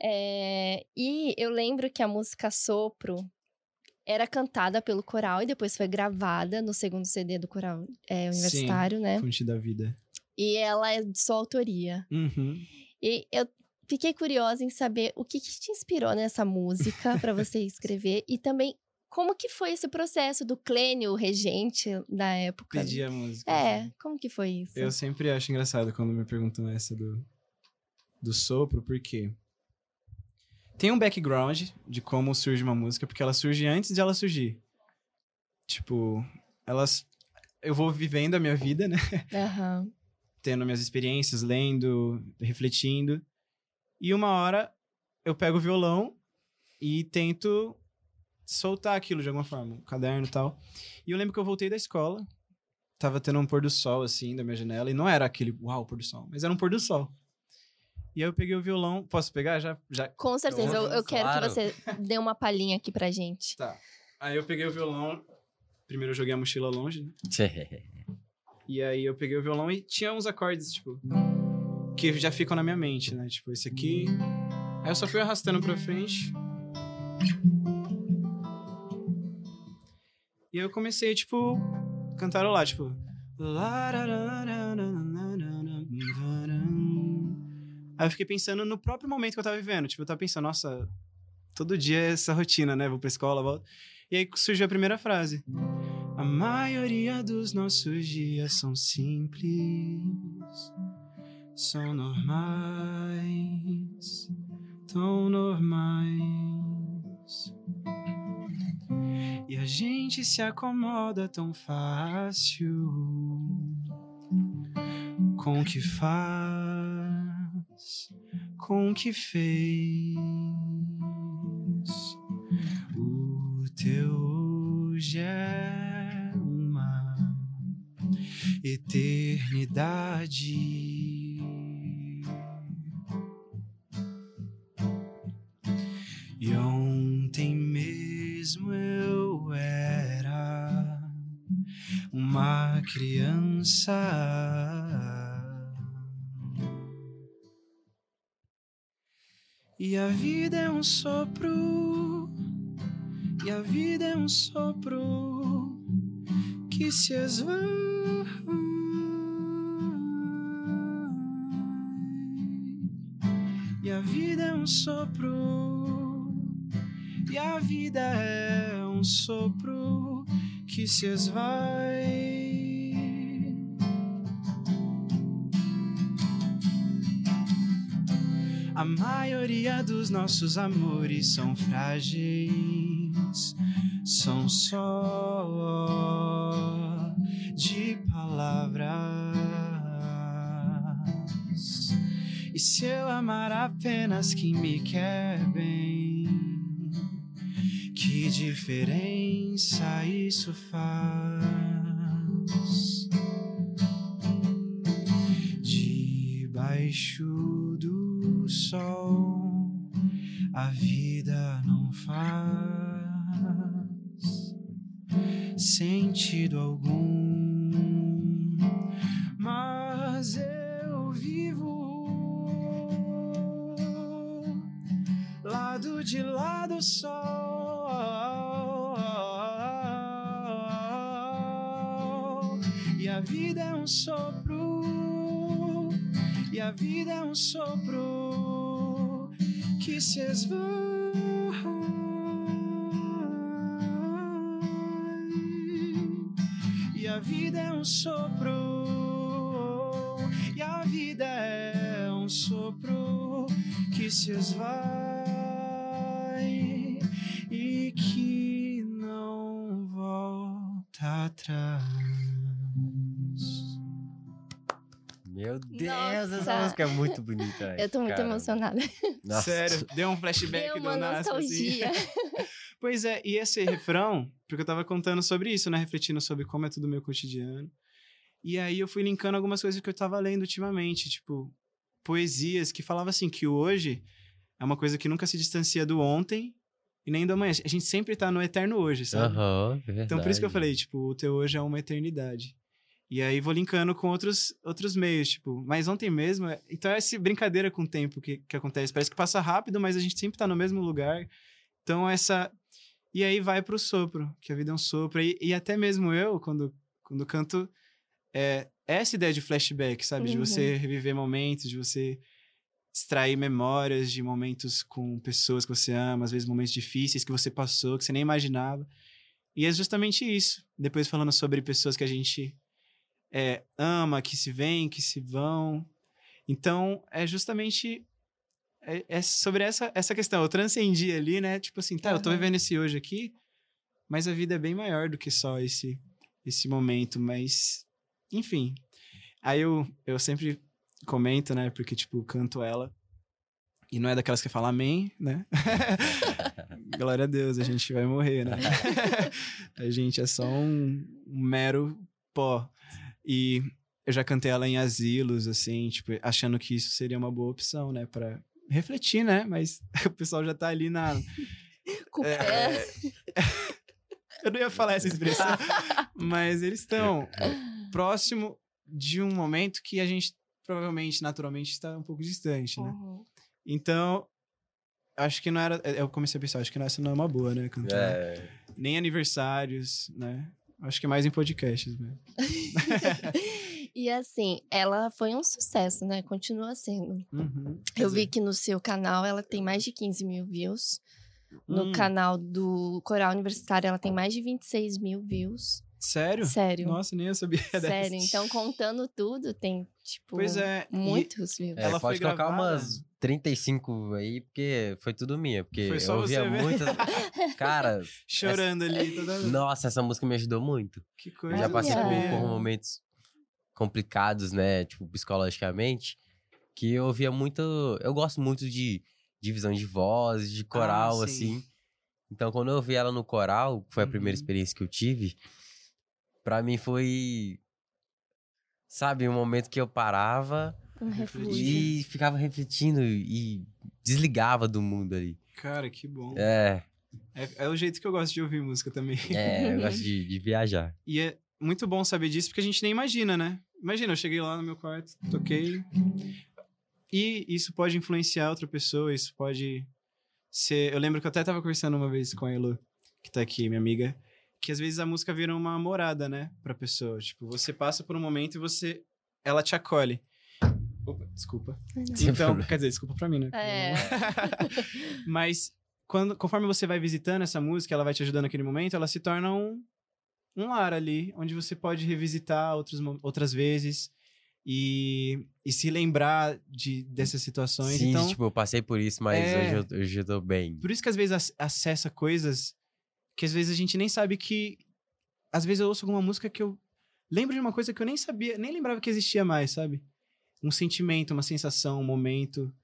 É, E eu lembro que a música Sopro era cantada pelo coral e depois foi gravada no segundo CD do coral é, Sim. universitário, né? Fonte da vida. E ela é de sua autoria. Uhum. E eu fiquei curiosa em saber o que, que te inspirou nessa música para você <laughs> escrever e também como que foi esse processo do Clênio, o regente da época. Pedi a música. É, como que foi isso? Eu sempre acho engraçado quando me perguntam essa do, do sopro, porque tem um background de como surge uma música, porque ela surge antes de ela surgir. Tipo, elas. Eu vou vivendo a minha vida, né? Aham. Tendo minhas experiências, lendo, refletindo. E uma hora eu pego o violão e tento soltar aquilo de alguma forma, um caderno e tal. E eu lembro que eu voltei da escola, tava tendo um pôr do sol assim da minha janela, e não era aquele uau, pôr do sol, mas era um pôr do sol. E aí eu peguei o violão, posso pegar já? já... Com certeza, eu, eu quero Claro. que você dê uma palhinha aqui pra gente. Tá. Aí eu peguei o violão, primeiro eu joguei a mochila longe, né? <laughs> E aí eu peguei o violão e tinha uns acordes, tipo, que já ficam na minha mente, né? Tipo, esse aqui. Aí eu só fui arrastando pra frente. E eu comecei, tipo, cantarolar, tipo. Aí eu fiquei pensando no próprio momento que eu tava vivendo. Tipo, eu tava pensando, nossa, todo dia é essa rotina, né? Vou pra escola, volto. E aí surgiu a primeira frase. A maioria dos nossos dias são simples, são normais, tão normais. E a gente se acomoda tão fácil com o que faz, com que fez. O teu hoje é uma eternidade. E ontem mesmo eu era uma criança. E a vida é um sopro, e a vida é um sopro que se esvai. E a vida é um sopro, e a vida é um sopro que se esvai. A maioria dos nossos amores são frágeis, são só de palavras. E se eu amar apenas quem me quer bem, que diferença isso faz? Debaixo do sol, a vida não faz sentido algum, mas eu vivo lado de lado só. E a vida é um sopro, a vida é um sopro que se esvai. E a vida é um sopro, e a vida é um sopro que se esvai e que não volta atrás. Meu Deus, Nossa. essa música é muito bonita. Eu tô muito cara. emocionada. Nossa. Sério, deu um flashback Deu do uma Nasp, assim. nostalgia. <laughs> Pois é, e esse refrão, porque eu tava contando sobre isso, né? Refletindo sobre como é tudo meu cotidiano. E aí eu fui linkando algumas coisas que eu tava lendo ultimamente, tipo, poesias que falavam assim, que o hoje é uma coisa que nunca se distancia do ontem e nem do amanhã. A gente sempre tá no eterno hoje, sabe? Aham, Então por isso que eu falei, tipo, o teu hoje é uma eternidade. E aí vou linkando com outros, outros meios, tipo, mas ontem mesmo. é- Então é essa brincadeira com o tempo que, que acontece. Parece que passa rápido, mas a gente sempre tá no mesmo lugar. Então essa. E aí vai pro sopro, que a vida é um sopro. E, e até mesmo eu, quando, quando canto, é essa ideia de flashback, sabe? De Uhum. você reviver momentos, de você extrair memórias de momentos com pessoas que você ama, às vezes momentos difíceis que você passou, que você nem imaginava. E é justamente isso. Depois falando sobre pessoas que a gente é, ama, que se vêm, que se vão. Então, é justamente é, é sobre essa, essa questão. Eu transcendi ali, né? Tipo assim, tá, eu tô vivendo esse hoje aqui, mas a vida é bem maior do que só esse, esse momento. Mas, enfim. Aí eu, eu sempre comento, né? Porque, tipo, canto ela. E não é daquelas que fala amém, né? <laughs> Glória a Deus, a gente vai morrer, né? <laughs> a gente é só um, um mero pó. E eu já cantei ela em asilos, assim, tipo, achando que isso seria uma boa opção, né? Pra refletir, né? Mas <laughs> o pessoal já tá ali na. <laughs> Com o É, pé. <laughs> eu não ia falar essa expressão, mas eles estão próximo de um momento que a gente provavelmente, naturalmente, está um pouco distante, né? Uhum. Então, acho que não era. Eu comecei a pensar, acho que essa não é uma boa, né? Cantar. É, Nem aniversários, né? Acho que é mais em podcasts mesmo. <laughs> e assim, ela foi um sucesso, né? Continua sendo. Uhum. Eu vi que no seu canal ela tem mais de 15 mil views. No Hum. canal do Coral Universitário ela tem mais de 26 mil views. Sério? Sério. Nossa, nem eu sabia <laughs> dessa. Sério. Então, contando tudo, tem, tipo, Pois é. muitos views. é, Ela pode foi colocar gravada? umas 35 aí, porque foi tudo minha. Porque Foi só eu ouvia muitas. <laughs> Cara, Chorando ali. Toda... nossa, essa música me ajudou muito. Que Eu coisa. já passei por, por momentos complicados, né? Tipo, psicologicamente. Que eu ouvia muito. Eu gosto muito de divisão de voz, de coral, Ah, sim. assim. Então, quando eu ouvi ela no coral, que foi a primeira Uhum. experiência que eu tive, pra mim foi. Sabe, um momento que eu parava Um refletir. e ficava refletindo e desligava do mundo ali. Cara, que bom. É, É, é o jeito que eu gosto de ouvir música também. é, eu gosto <laughs> de, de viajar. E é muito bom saber disso, porque a gente nem imagina, né? Imagina, eu cheguei lá no meu quarto, toquei. E isso pode influenciar outra pessoa, isso pode ser. Eu lembro que eu até tava conversando uma vez com a Elo, que tá aqui, minha amiga, que às vezes a música vira uma morada, né, pra pessoa. Tipo, você passa por um momento e você. Ela te acolhe. Opa, desculpa. Então, quer dizer, desculpa pra mim, né? É. <laughs> Mas quando, conforme você vai visitando essa música, ela vai te ajudando naquele momento, ela se torna um, um lar ali, onde você pode revisitar outros, outras vezes e, e se lembrar de, dessas situações. Sim, então, tipo, eu passei por isso, mas É. hoje, eu, hoje eu tô bem. por isso que às vezes ac- acessa coisas que às vezes a gente nem sabe que. Às vezes eu ouço alguma música que eu lembro de uma coisa que eu nem sabia, nem lembrava que existia mais, sabe? Um sentimento, uma sensação, um momento.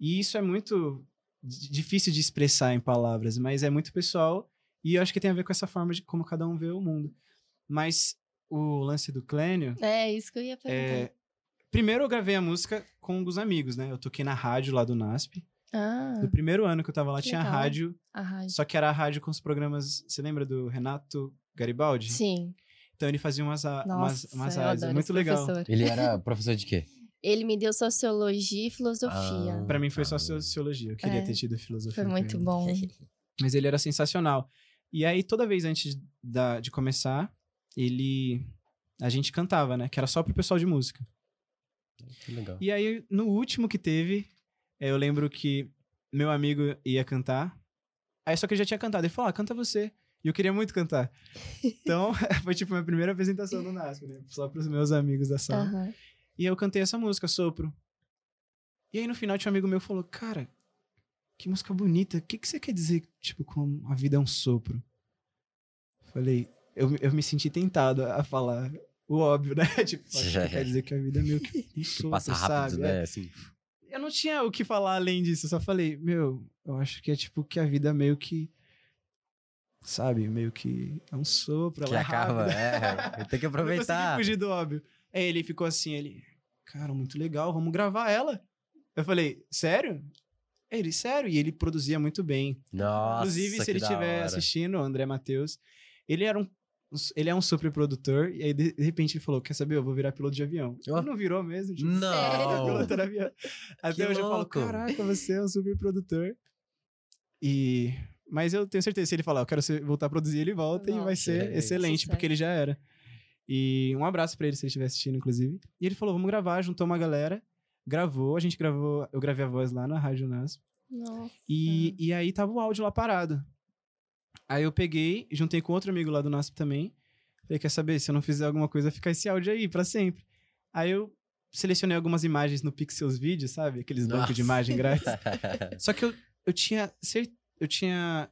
E isso é muito di- difícil de expressar em palavras, mas é muito pessoal e eu acho que tem a ver com essa forma de como cada um vê o mundo. Mas o lance do Clênio, É, isso que eu ia perguntar. é... primeiro eu gravei a música com alguns amigos, né? Eu toquei na rádio lá do NASP. Ah, No primeiro ano que eu tava lá, tinha legal. rádio a rádio. só que era a rádio com os programas. Você lembra do Renato Garibaldi? Sim. Então ele fazia umas, a- umas, Nossa, umas adoro Muito legal. professor. Ele era <laughs> professor de quê? Ele me deu sociologia e filosofia. Ah. Pra mim foi só Ah. sociologia. Eu queria É. ter tido filosofia. Foi muito bom. <laughs> Mas ele era sensacional. E aí, toda vez antes da, de começar, ele. A gente cantava, né? Que era só pro pessoal de música. Que legal. E aí, no último que teve, eu lembro que meu amigo ia cantar. Aí só que ele já tinha cantado. Ele falou: ah, canta você. E eu queria muito cantar. Então, <laughs> <laughs> foi tipo minha primeira apresentação no NASP, né? Só pros meus amigos da sala. Aham. E eu cantei essa música, Sopro. E aí no final tinha um amigo meu falou: Cara, que música bonita. O que, que você quer dizer, tipo, com a vida é um sopro? Falei, eu, eu me senti tentado a falar o óbvio, né? <laughs> tipo, quer dizer que a vida é meio que um sopro, Passa rápido, sabe? né? É. Assim. Eu não tinha o que falar além disso, eu só falei, meu, eu acho que é tipo que a vida meio que. Sabe, meio que é um sopro, Que ela é acaba. rápida. É, tem que <laughs> Não aproveitar. fugir do óbvio. Aí ele ficou assim, ele, cara, muito legal, vamos gravar ela. Eu falei, sério? Ele, sério? E ele produzia muito bem. Nossa, Inclusive, se ele estiver assistindo, o André Matheus, ele era um. Ele é um super produtor, e aí de, de repente ele falou: Quer saber? Eu vou virar piloto de avião. Ó. Ele não virou mesmo? Tipo, Não. "Sério? Piloto de avião. <laughs> Até Que hoje eu falo. Caraca, você é um super produtor. E. Mas eu tenho certeza, se ele falar, eu quero ser- voltar a produzir, ele volta e vai Nossa, ser excelente. excelente, porque ele já era. E um abraço pra ele se ele estiver assistindo, inclusive. E ele falou: vamos gravar, juntou uma galera, gravou, a gente gravou, eu gravei a voz lá na Rádio NASP. Nossa. E, e aí tava o áudio lá parado. Aí eu peguei, juntei com outro amigo lá do NASP também. Falei, quer saber? Se eu não fizer alguma coisa, fica esse áudio aí pra sempre. Aí eu selecionei algumas imagens no Pixels Vídeo, sabe? Aqueles bancos de Nossa. imagem grátis. <laughs> Só que eu, eu tinha eu tinha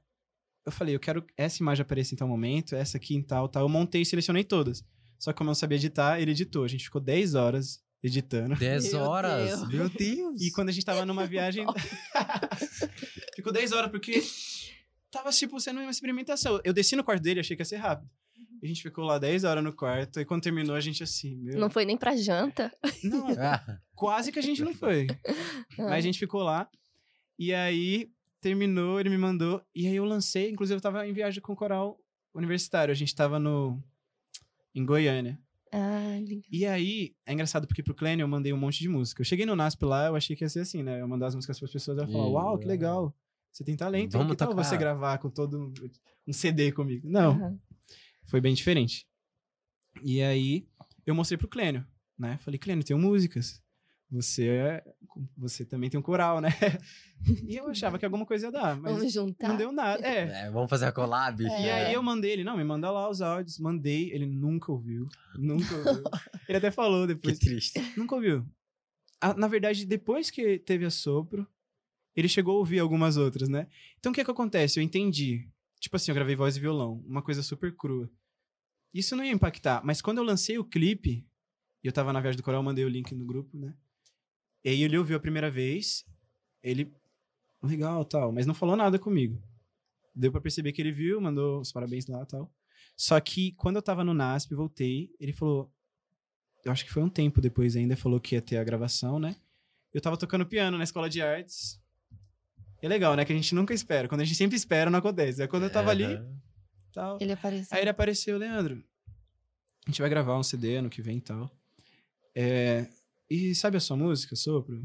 eu falei, eu quero essa imagem aparecer em tal momento, essa aqui em tal, tal. Eu montei e selecionei todas. Só que como eu não sabia editar, ele editou. A gente ficou 10 horas editando. 10 Meu horas. Deus. Meu Deus. E quando a gente tava numa viagem. <laughs> Ficou 10 horas, porque tava, tipo, sendo uma experimentação. Eu desci no quarto dele, achei que ia ser rápido. E a gente ficou lá 10 horas no quarto. E quando terminou, a gente assim, meu. Não foi nem pra janta. Não, <laughs> quase que a gente não foi. <laughs> Mas a gente ficou lá. E aí terminou, ele me mandou. E aí eu lancei. Inclusive, eu tava em viagem com o coral universitário. A gente tava no. Em Goiânia. Ah, legal. E aí, é engraçado porque pro Clênio eu mandei um monte de música. Eu cheguei no NASP lá, eu achei que ia ser assim, né? Eu mandar as músicas pras pessoas e ela falar, uau, que legal. Você tem talento? Vamos que tal tocar." você gravar com todo um- CD comigo? Não, Aham. foi bem diferente. E aí, eu mostrei pro Clênio, né? Falei, Clênio, tenho músicas. Você é... Você também tem um coral, né? <laughs> E eu achava que alguma coisa ia dar, mas Vamos juntar. não deu nada. É. é, vamos fazer a collab. E É. aí eu mandei ele, não, me manda lá os áudios. Mandei, ele nunca ouviu. Nunca ouviu. ele até falou <laughs> Que depois. triste. Nunca ouviu. Ah, na verdade, depois que teve a sopro, ele chegou a ouvir algumas outras, né? Então o que é que acontece? Eu entendi. Tipo assim, eu gravei voz e violão, uma coisa super crua. Isso não ia impactar, mas quando eu lancei o clipe, eu tava na viagem do coral, mandei o link no grupo, né? E aí ele ouviu a primeira vez, ele. Legal, tal, mas não falou nada comigo. Deu pra perceber que ele viu, mandou os parabéns lá tal. Só que quando eu tava no NASP, voltei, ele falou. Eu acho que foi um tempo depois ainda, falou que ia ter a gravação, né? Eu tava tocando piano na escola de artes. E é legal, né? Que a gente nunca espera. Quando a gente sempre espera, não acontece. Aí quando eu tava ali, Aham. tal. Ele apareceu. Aí ele apareceu, Leandro. A gente vai gravar um CD ano que vem e tal. É, e sabe a sua música, Sopro?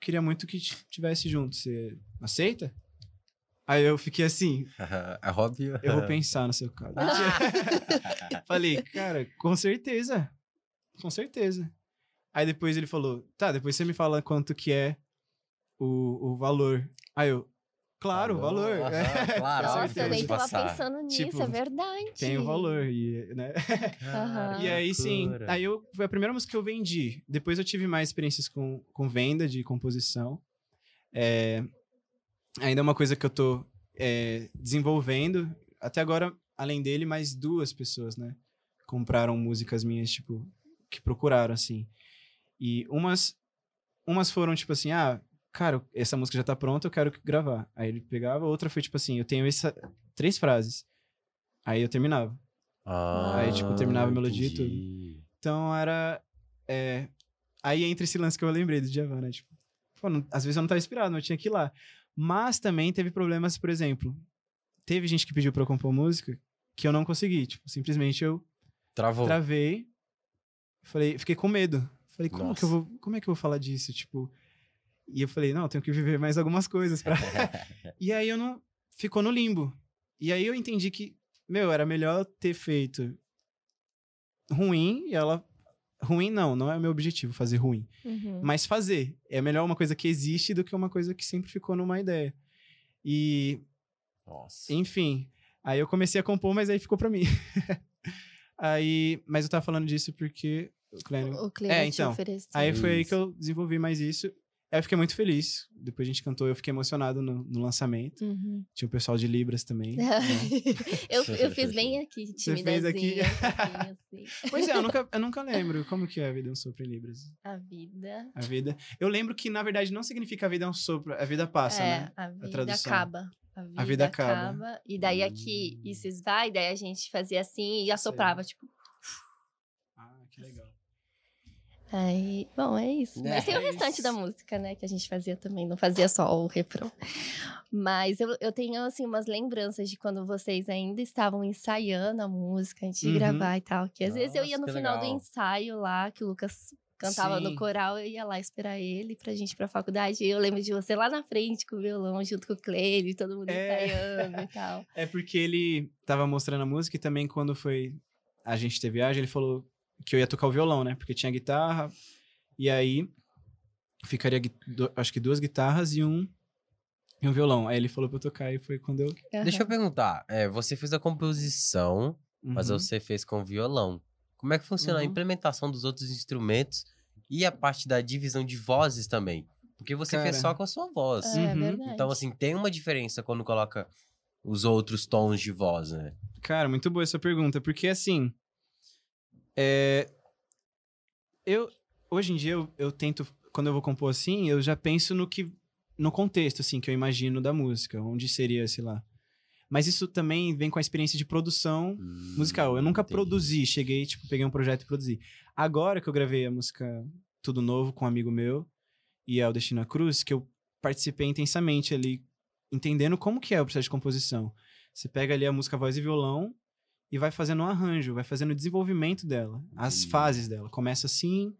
Queria muito que tivesse junto. Você aceita? Aí eu fiquei assim, <laughs> É óbvio. eu vou pensar no seu caso. <laughs> Falei, cara, com certeza. Com certeza. Aí depois ele falou, tá, depois você me fala quanto que é o, o valor. Aí eu, claro, valor. aham, <laughs> É, claro, Nossa, eu nem tava Passar. pensando nisso, Tipo, é verdade. Tem o valor, e, né? Aham. E aí, sim, aí eu, foi a primeira música que eu vendi. Depois eu tive mais experiências com, com venda de composição. É, ainda é uma coisa que eu tô é, desenvolvendo. Até agora, além dele, mais duas pessoas, né? Compraram músicas minhas, tipo, que procuraram, assim. E umas, umas foram, tipo assim, ah, cara, essa música já tá pronta, eu quero gravar. Aí ele pegava, outra foi, tipo assim, eu tenho essa, três frases. Aí eu terminava. Ah, Aí, tipo, terminava a melodia e tudo. Então era. é, Aí entra esse lance que eu lembrei do Djavan, né? Tipo, pô, não- às vezes eu não tava inspirado, mas eu tinha que ir lá. Mas também teve problemas, por exemplo. Teve gente que pediu pra eu compor música que eu não consegui. Tipo, simplesmente eu Travou. travei. Falei, fiquei com medo. Falei, como que eu Nossa. vou. Como é que eu vou falar disso? Tipo. E eu falei, não, eu tenho que viver mais algumas coisas pra. <laughs> <laughs> e aí eu não. Ficou no limbo. E aí eu entendi que, meu, era melhor ter feito ruim e ela. Ruim não, não é o meu objetivo fazer ruim. Uhum. Mas fazer. É melhor uma coisa que existe do que uma coisa que sempre ficou numa ideia. E, Nossa. enfim. Aí eu comecei a compor, mas aí ficou pra mim. <laughs> aí. Mas eu tava falando disso porque. O Clênio O É, te então, ofereceu. Aí foi aí que eu desenvolvi mais isso. Eu fiquei muito feliz. Depois a gente cantou, eu fiquei emocionado no, no lançamento. Uhum. Tinha o pessoal de Libras também. né? <laughs> eu, eu fiz bem aqui, Você fez aqui? <laughs> assim. Pois é, eu nunca, <laughs> eu nunca lembro como que é a vida é um sopro em Libras. A vida. A vida. Eu lembro que, na verdade, não significa a vida é um sopro, a vida passa, é, né? a vida tradução. acaba. A vida, vida acaba. acaba. E daí aqui, Hum. isso vai, daí a gente fazia assim e assoprava, tipo. Ah, que legal. Aí, bom, é isso. Mas tem o É restante da música, né? Que a gente fazia também, não fazia só o refrão. Mas eu, eu tenho, assim, umas lembranças de quando vocês ainda estavam ensaiando a música, antes de Uhum. gravar e tal. Que às vezes eu ia Nossa, no final do legal. ensaio lá, que o Lucas cantava no Sim. coral, eu ia lá esperar ele pra gente ir pra faculdade. E eu lembro de você lá na frente com o violão, junto com o Cleide, todo mundo É. ensaiando e tal. <laughs> É porque ele tava mostrando a música e também quando foi a gente ter viagem, ele falou que eu ia tocar o violão, né? Porque tinha guitarra. E aí ficaria, acho que duas guitarras e um, e um violão. Aí ele falou pra eu tocar e foi quando eu. Deixa eu perguntar. É, você fez a composição, mas Uhum. você fez com violão. Como é que funciona a Uhum. implementação dos outros instrumentos e a parte da divisão de vozes também? Porque você fez Cara. só com a sua voz. É, Uhum. verdade. Então, assim, tem uma diferença quando coloca os outros tons de voz, né? Cara, muito boa essa pergunta, porque assim. É... Eu. Hoje em dia eu, eu tento. Quando eu vou compor assim, eu já penso no que. No contexto, assim, que eu imagino da música, onde seria, sei lá. Mas isso também vem com a experiência de produção musical. Eu nunca Hum, entendi. produzi, cheguei, tipo, peguei um projeto e produzi. Agora que eu gravei a música Tudo Novo com um amigo meu e é o Destino à Cruz, que eu participei intensamente ali, entendendo como que é o processo de composição. Você pega ali a música voz e violão e vai fazendo um arranjo, vai fazendo o desenvolvimento dela, as fases dela. Começa assim,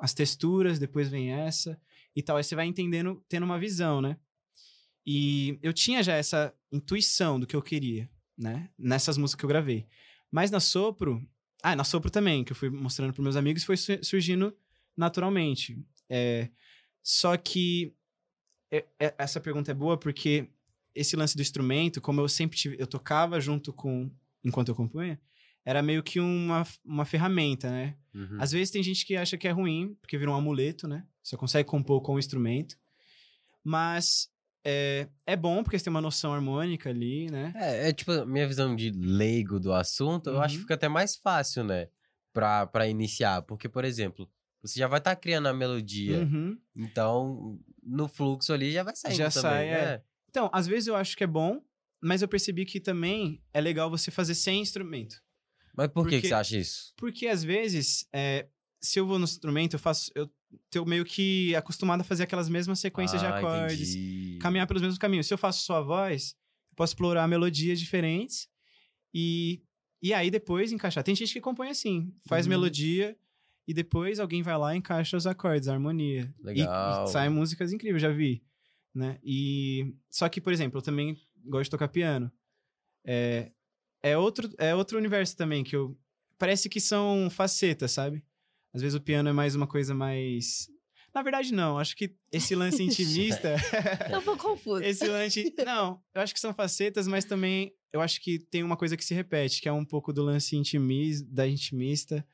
as texturas, depois vem essa e tal. Aí você vai entendendo, tendo uma visão, né? E eu tinha já essa intuição do que eu queria, né? Nessas músicas que eu gravei. Mas na Sopro. Ah, na Sopro também, que eu fui mostrando para meus amigos, foi su- surgindo naturalmente. É, só que é- é- essa pergunta é boa porque esse lance do instrumento, como eu sempre tive, eu tocava junto com enquanto eu compunha, era meio que uma, uma ferramenta, né? Uhum. Às vezes tem gente que acha que é ruim, porque vira um amuleto, né? Só consegue compor com o instrumento. Mas é, é bom porque você tem uma noção harmônica ali, né? É, é tipo, minha visão de leigo do assunto, eu acho que Uhum. fica até mais fácil, né? Pra, pra iniciar. Porque, por exemplo, você já vai estar criando a melodia. Uhum. Então, no fluxo ali já vai sair Já também, sai, né? é. Então, às vezes eu acho que é bom, mas eu percebi que também é legal você fazer sem instrumento. Mas por que, que Porque- você acha isso? Porque às vezes, é, se eu vou no instrumento, eu faço. Eu tô meio que acostumado a fazer aquelas mesmas sequências de Ah, acordes. entendi. caminhar pelos mesmos caminhos. Se eu faço só a voz, eu posso explorar melodias diferentes e, e aí depois encaixar. Tem gente que compõe assim, faz Uhum. melodia e depois alguém vai lá e encaixa os acordes, a harmonia. E- Legal. E, saem músicas incríveis, já vi. Né? E, só que, por exemplo, eu também gosto de tocar piano. É, é, outro, é outro universo também que eu... Parece que são facetas, sabe? Às vezes o piano é mais uma coisa mais. Na verdade, não. Acho que esse lance <laughs> intimista. Tô um pouco confuso. <laughs> esse lance. Não, eu acho que são facetas, mas também eu acho que tem uma coisa que se repete, que é um pouco do lance da intimista.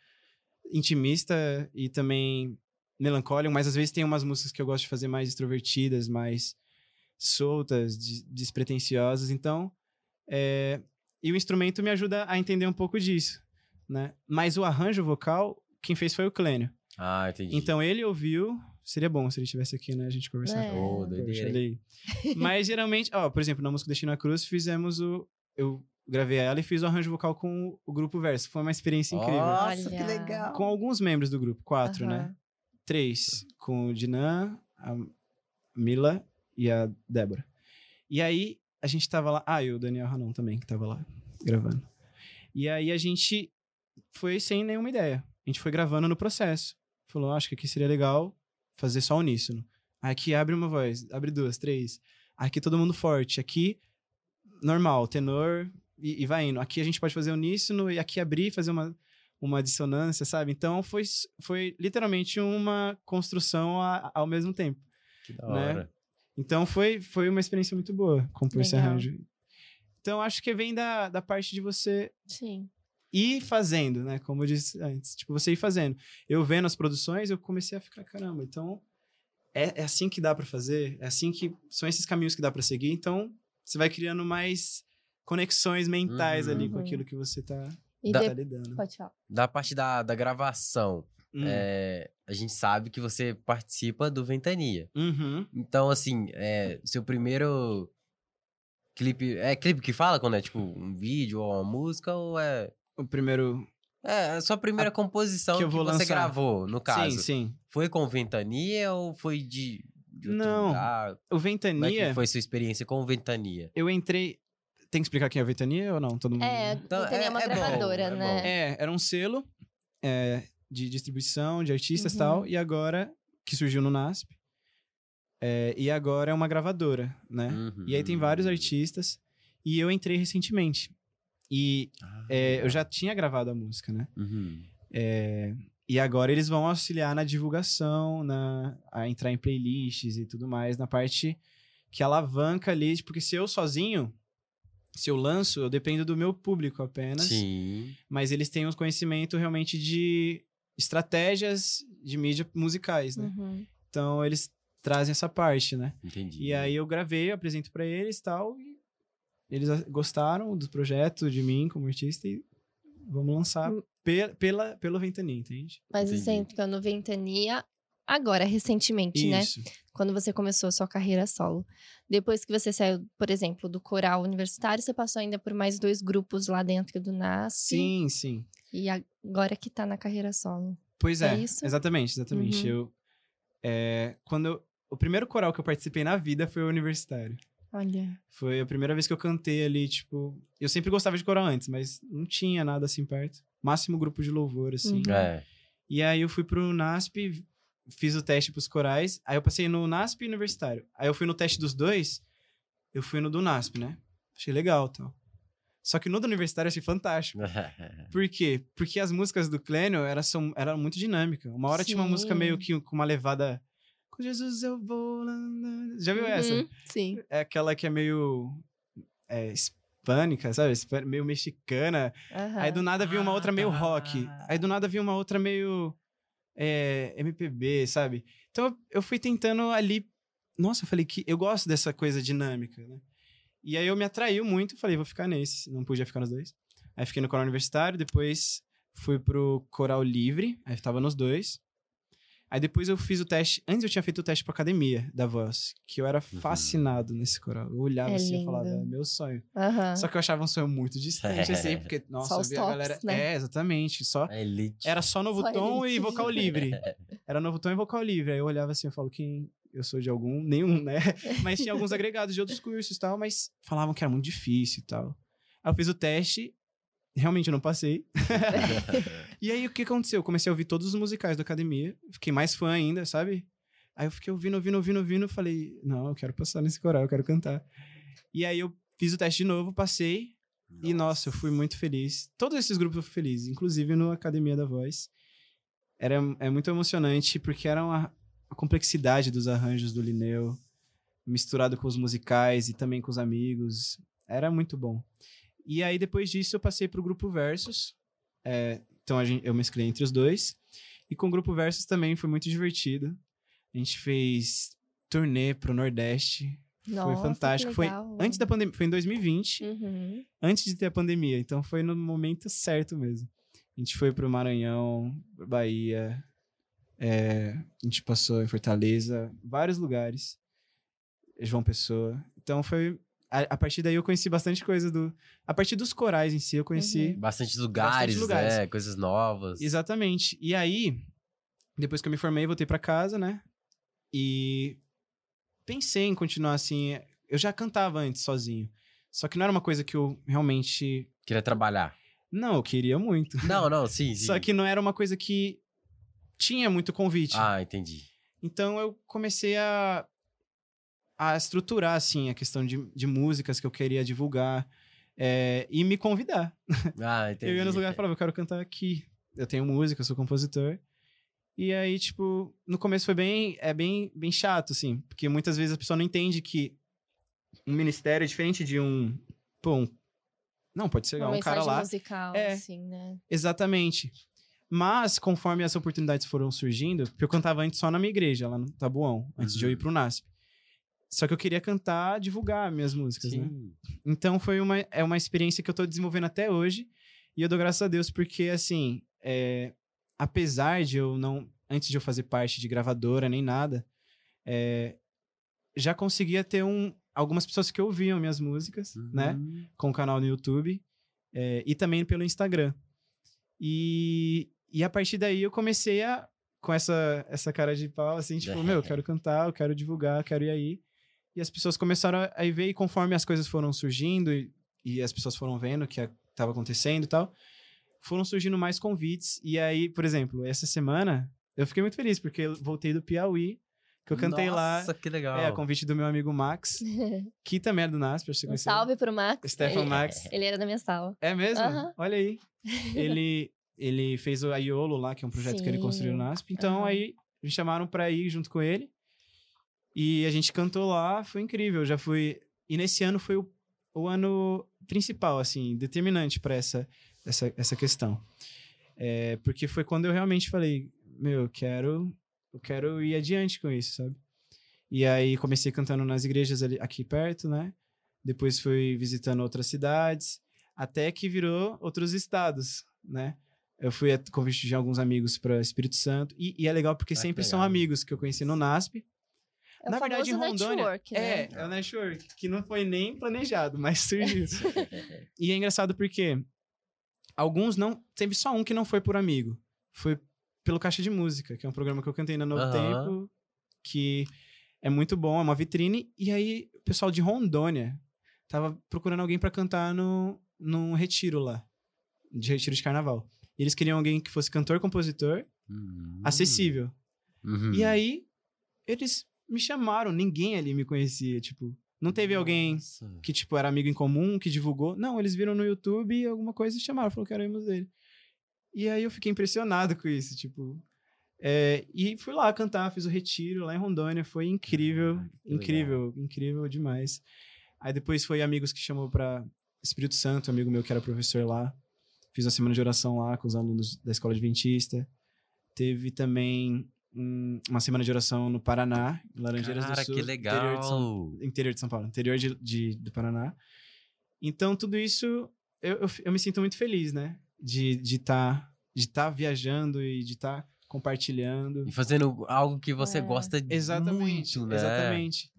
Intimista e também melancólico, mas às vezes tem umas músicas que eu gosto de fazer mais extrovertidas, mais soltas, des- despretensiosas. Então, é, e o instrumento me ajuda a entender um pouco disso, né? Mas o arranjo vocal, quem fez foi o Clênio. Ah, entendi. Então ele ouviu. Seria bom se ele estivesse aqui, né? A gente conversar. É. Poxa, doideira. Mas geralmente, ó, por exemplo, na música Destino à Cruz, fizemos o. Eu gravei ela e fiz o arranjo vocal com o grupo Verso. Foi uma experiência incrível. Nossa, que Olha. legal. Com alguns membros do grupo, quatro, né? Três. Com o Dinan, a Mila e a Débora. E aí, a gente tava lá. Ah, e o Daniel Ranon também, que tava lá gravando. E aí a gente foi sem nenhuma ideia. A gente foi gravando no processo. Falou, acho que aqui seria legal fazer só uníssono. Aqui abre uma voz, abre duas, três. Aqui todo mundo forte. Aqui, normal, tenor e, e vai indo. Aqui a gente pode fazer uníssono e aqui abrir e fazer uma, uma dissonância, sabe? Então foi, foi literalmente uma construção a- ao mesmo tempo. Que da né? hora. Então foi, foi uma experiência muito boa compor esse Legal. arranjo. Então acho que vem da, da parte de você Sim. ir fazendo, né? Como eu disse antes. Tipo, você ir fazendo. Eu vendo as produções, eu comecei a ficar, caramba, então é, é assim que dá pra fazer? É assim que. São esses caminhos que dá pra seguir. Então, você vai criando mais conexões mentais Uhum. ali com Uhum. aquilo que você tá, E Da- tá depois. lidando. Pode falar. Da parte da, da gravação, Hum. é, a gente sabe que você participa do Ventania. Uhum. Então, assim, é, seu primeiro clipe. É clipe que fala quando é tipo um vídeo ou uma música? Ou é. O primeiro. É, a sua primeira composição que que, eu vou você lançar. gravou, no caso. Sim, sim. Foi com Ventania ou foi de, de outro Não. lugar? O Como é Ventania, que foi sua experiência com Ventania? eu entrei. Tem que explicar quem é o Ventania ou não? Todo mundo. É, Então, Ventania é uma é- é bom, gravadora, é né? bom. É, era um selo é, de distribuição de artistas e Uhum. tal, e agora, que surgiu no NASP, é, e agora é uma gravadora, né? Uhum. E aí tem vários artistas, e eu entrei recentemente. E Ah, é, eu já tinha gravado a música, né? Uhum. É, e agora eles vão auxiliar na divulgação, na, a entrar em playlists e tudo mais, na parte que alavanca ali, porque se eu sozinho, se eu lanço, eu dependo do meu público apenas Sim. mas eles têm um conhecimento realmente de estratégias de mídia musicais, né? Uhum. Então eles trazem essa parte, né? Entendi. E aí eu gravei, eu apresento pra eles tal, e eles gostaram do projeto, de mim como artista e vamos lançar Hum. pe- pela, pelo Ventania, entende? Mas Entendi. você entrou no Ventania agora, recentemente, né? Isso. Quando você começou a sua carreira solo. Depois que você saiu, por exemplo, do coral universitário, você passou ainda por mais dois grupos lá dentro do NASP. Sim, sim. E agora que tá na carreira solo. Pois é, É isso? exatamente, exatamente. Uhum. Eu, é, quando eu- o primeiro coral que eu participei na vida foi o universitário. Olha. Foi a primeira vez que eu cantei ali, tipo. Eu sempre gostava de coral antes, mas não tinha nada assim perto. Máximo grupo de louvor, assim. Uhum. É. E aí eu fui pro NASP, fiz o teste pros corais. Aí eu passei no NASP e universitário. Aí eu fui no teste dos dois, eu fui no do NASP, né? Achei legal tal. Só que no do universitário eu achei fantástico. <laughs> Por quê? Porque as músicas do Clênio eram, são, eram muito dinâmicas. Uma hora tinha uma música Sim. meio que com uma levada. Com Jesus eu vou. andando." Já viu essa? Uhum, Sim. é aquela que é meio é, hispânica, sabe? Meio mexicana. Aí do nada vinha uma outra meio Ah, rock. Aí do nada vinha uma outra meio é, MPB, sabe? Então eu- eu fui tentando ali. Nossa, eu falei que eu gosto dessa coisa dinâmica, né? E aí eu me atraiu muito, falei, vou ficar nesse. Não podia ficar nos dois. Aí fiquei no coral universitário, depois fui pro coral livre, aí tava nos dois. Aí depois eu fiz o teste. Antes eu tinha feito o teste pra academia da voz, que eu era fascinado nesse coral. Eu olhava É assim e falava, é meu sonho. Aham. Só que eu achava um sonho muito distante, assim, <laughs> porque, nossa, eu os via a tops, galera. né? É, exatamente. Só. Era só novo Só tom e elite. vocal livre. <laughs> Era novo tom e vocal livre. Aí eu olhava assim, eu falo, quem eu sou de algum? Nenhum, né? <laughs> Mas tinha alguns agregados de outros cursos e tal, mas falavam que era muito difícil e tal. Aí eu fiz o teste, realmente eu não passei. <laughs> E aí o que aconteceu? Eu comecei a ouvir todos os musicais da academia, fiquei mais fã ainda, sabe? Aí eu fiquei ouvindo, ouvindo, ouvindo, ouvindo, falei, não, eu quero passar nesse coral, eu quero cantar. E aí eu fiz o teste de novo, passei, e nossa, eu fui muito feliz. Todos esses grupos eu fui feliz, inclusive no Academia da Voz. era, é muito emocionante porque era uma, a complexidade dos arranjos do Lineu, misturado com os musicais e também com os amigos. Era muito bom. E aí, depois disso, eu passei pro grupo Versus. É, então, a gente, eu mesclei entre os dois. E com o grupo Versus também foi muito divertido. A gente fez turnê pro Nordeste. Nossa, foi fantástico. Foi antes da pandemia, foi em 2020, Uhum. antes de ter a pandemia. Então foi no momento certo mesmo. A gente foi pro Maranhão, Bahia, é, a gente passou em Fortaleza, vários lugares. João Pessoa. Então foi. A, a partir daí eu conheci bastante coisa do. A partir dos corais em si, eu conheci. Bastante lugares, lugares. né? Coisas novas. Exatamente. E aí, depois que eu me formei, voltei pra casa, né? E pensei em continuar assim. Eu já cantava antes sozinho. Só que não era uma coisa que eu realmente. Queria trabalhar. Não, eu queria muito. Não, não, sim, <laughs> sim. Só que não era uma coisa que tinha muito convite. Ah, entendi. Então eu comecei a, a estruturar, assim, a questão de, de músicas que eu queria divulgar é, e me convidar. <laughs> Ah, entendi. Eu ia nos lugares e falava, eu quero cantar aqui. Eu tenho música, eu sou compositor. E aí, tipo, no começo foi bem, é bem, bem chato, assim, porque muitas vezes a pessoa não entende que um ministério é diferente de um, pô, um- não, pode ser Uma um cara lá. musical, É. assim, né? Exatamente. Mas, conforme as oportunidades foram surgindo, porque eu cantava antes só na minha igreja, lá no Tabuão, antes de eu ir Uhum. pro NASP. Só que eu queria cantar, divulgar minhas músicas, né? Sim. Então foi uma, é uma experiência que eu tô desenvolvendo até hoje. E eu dou graças a Deus porque, assim, é, apesar de eu não. Antes de eu fazer parte de gravadora nem nada, é, já conseguia ter um, algumas pessoas que ouviam minhas músicas, né? Uhum. Com o canal no YouTube é, e também pelo Instagram. E, e a partir daí eu comecei a. Com essa, essa cara de pau, assim, tipo, meu, eu quero <laughs> cantar, eu quero divulgar, eu quero ir aí. E as pessoas começaram a, a ver, e conforme as coisas foram surgindo e, e as pessoas foram vendo o que estava acontecendo e tal, foram surgindo mais convites. E aí, por exemplo, essa semana, eu fiquei muito feliz, porque eu voltei do Piauí, que eu cantei lá. Nossa, que legal. É, a convite do meu amigo Max, <laughs> que também é do NASP, você Um conheceu. salve pro Max. Stefan Max. <laughs> Ele era da minha sala. É mesmo? Aham. Olha aí. Ele, ele fez o Aiolo lá, que é um projeto que ele construiu Sim. NASP. Então Aham. aí me chamaram pra ir junto com ele. E a gente cantou lá, foi incrível. Já fui. E nesse ano foi o, o ano principal, assim, determinante pra essa, essa, essa questão. É, porque foi quando eu realmente falei, meu, eu quero, eu quero ir adiante com isso, sabe? E aí comecei cantando nas igrejas ali, aqui perto, né? Depois fui visitando outras cidades, até que virou outros estados, né? Eu fui a convite de alguns amigos para Espírito Santo. E, e é legal porque Ah, sempre são amigos que eu conheci no NASP. É Na verdade, em Rondônia. network, né? É, é o network, que não foi nem planejado, mas <laughs> surgiu. <laughs> e é engraçado porque alguns não. Teve só um que não foi por amigo. Foi pelo Caixa de Música, que é um programa que eu cantei na Novo Aham. Tempo, que é muito bom, é uma vitrine. E aí, o pessoal de Rondônia tava procurando alguém pra cantar no, num retiro lá, de retiro de carnaval. Eles queriam alguém que fosse cantor, compositor, Uhum. acessível. Uhum. E aí, eles me chamaram, ninguém ali me conhecia, tipo, não teve alguém Nossa. que, tipo, era amigo em comum, que divulgou. Não, eles viram no YouTube alguma coisa e chamaram, falou que era irmãos dele. E aí eu fiquei impressionado com isso, tipo. é, e fui lá cantar, fiz o retiro lá em Rondônia, foi incrível, Ah, incrível, incrível demais. Aí depois foi amigos que chamou pra Espírito Santo, amigo meu que era professor lá. Fiz uma semana de oração lá com os alunos da escola adventista. Teve também hum, uma semana de oração no Paraná, em Laranjeiras Cara, do Sul. que interior de São legal. interior de São Paulo, interior de, de- do Paraná. Então, tudo isso, eu, eu, eu me sinto muito feliz, né? De estar de tá, de tá viajando e de estar compartilhando. E fazendo algo que você É. gosta Exatamente, muito, né? exatamente.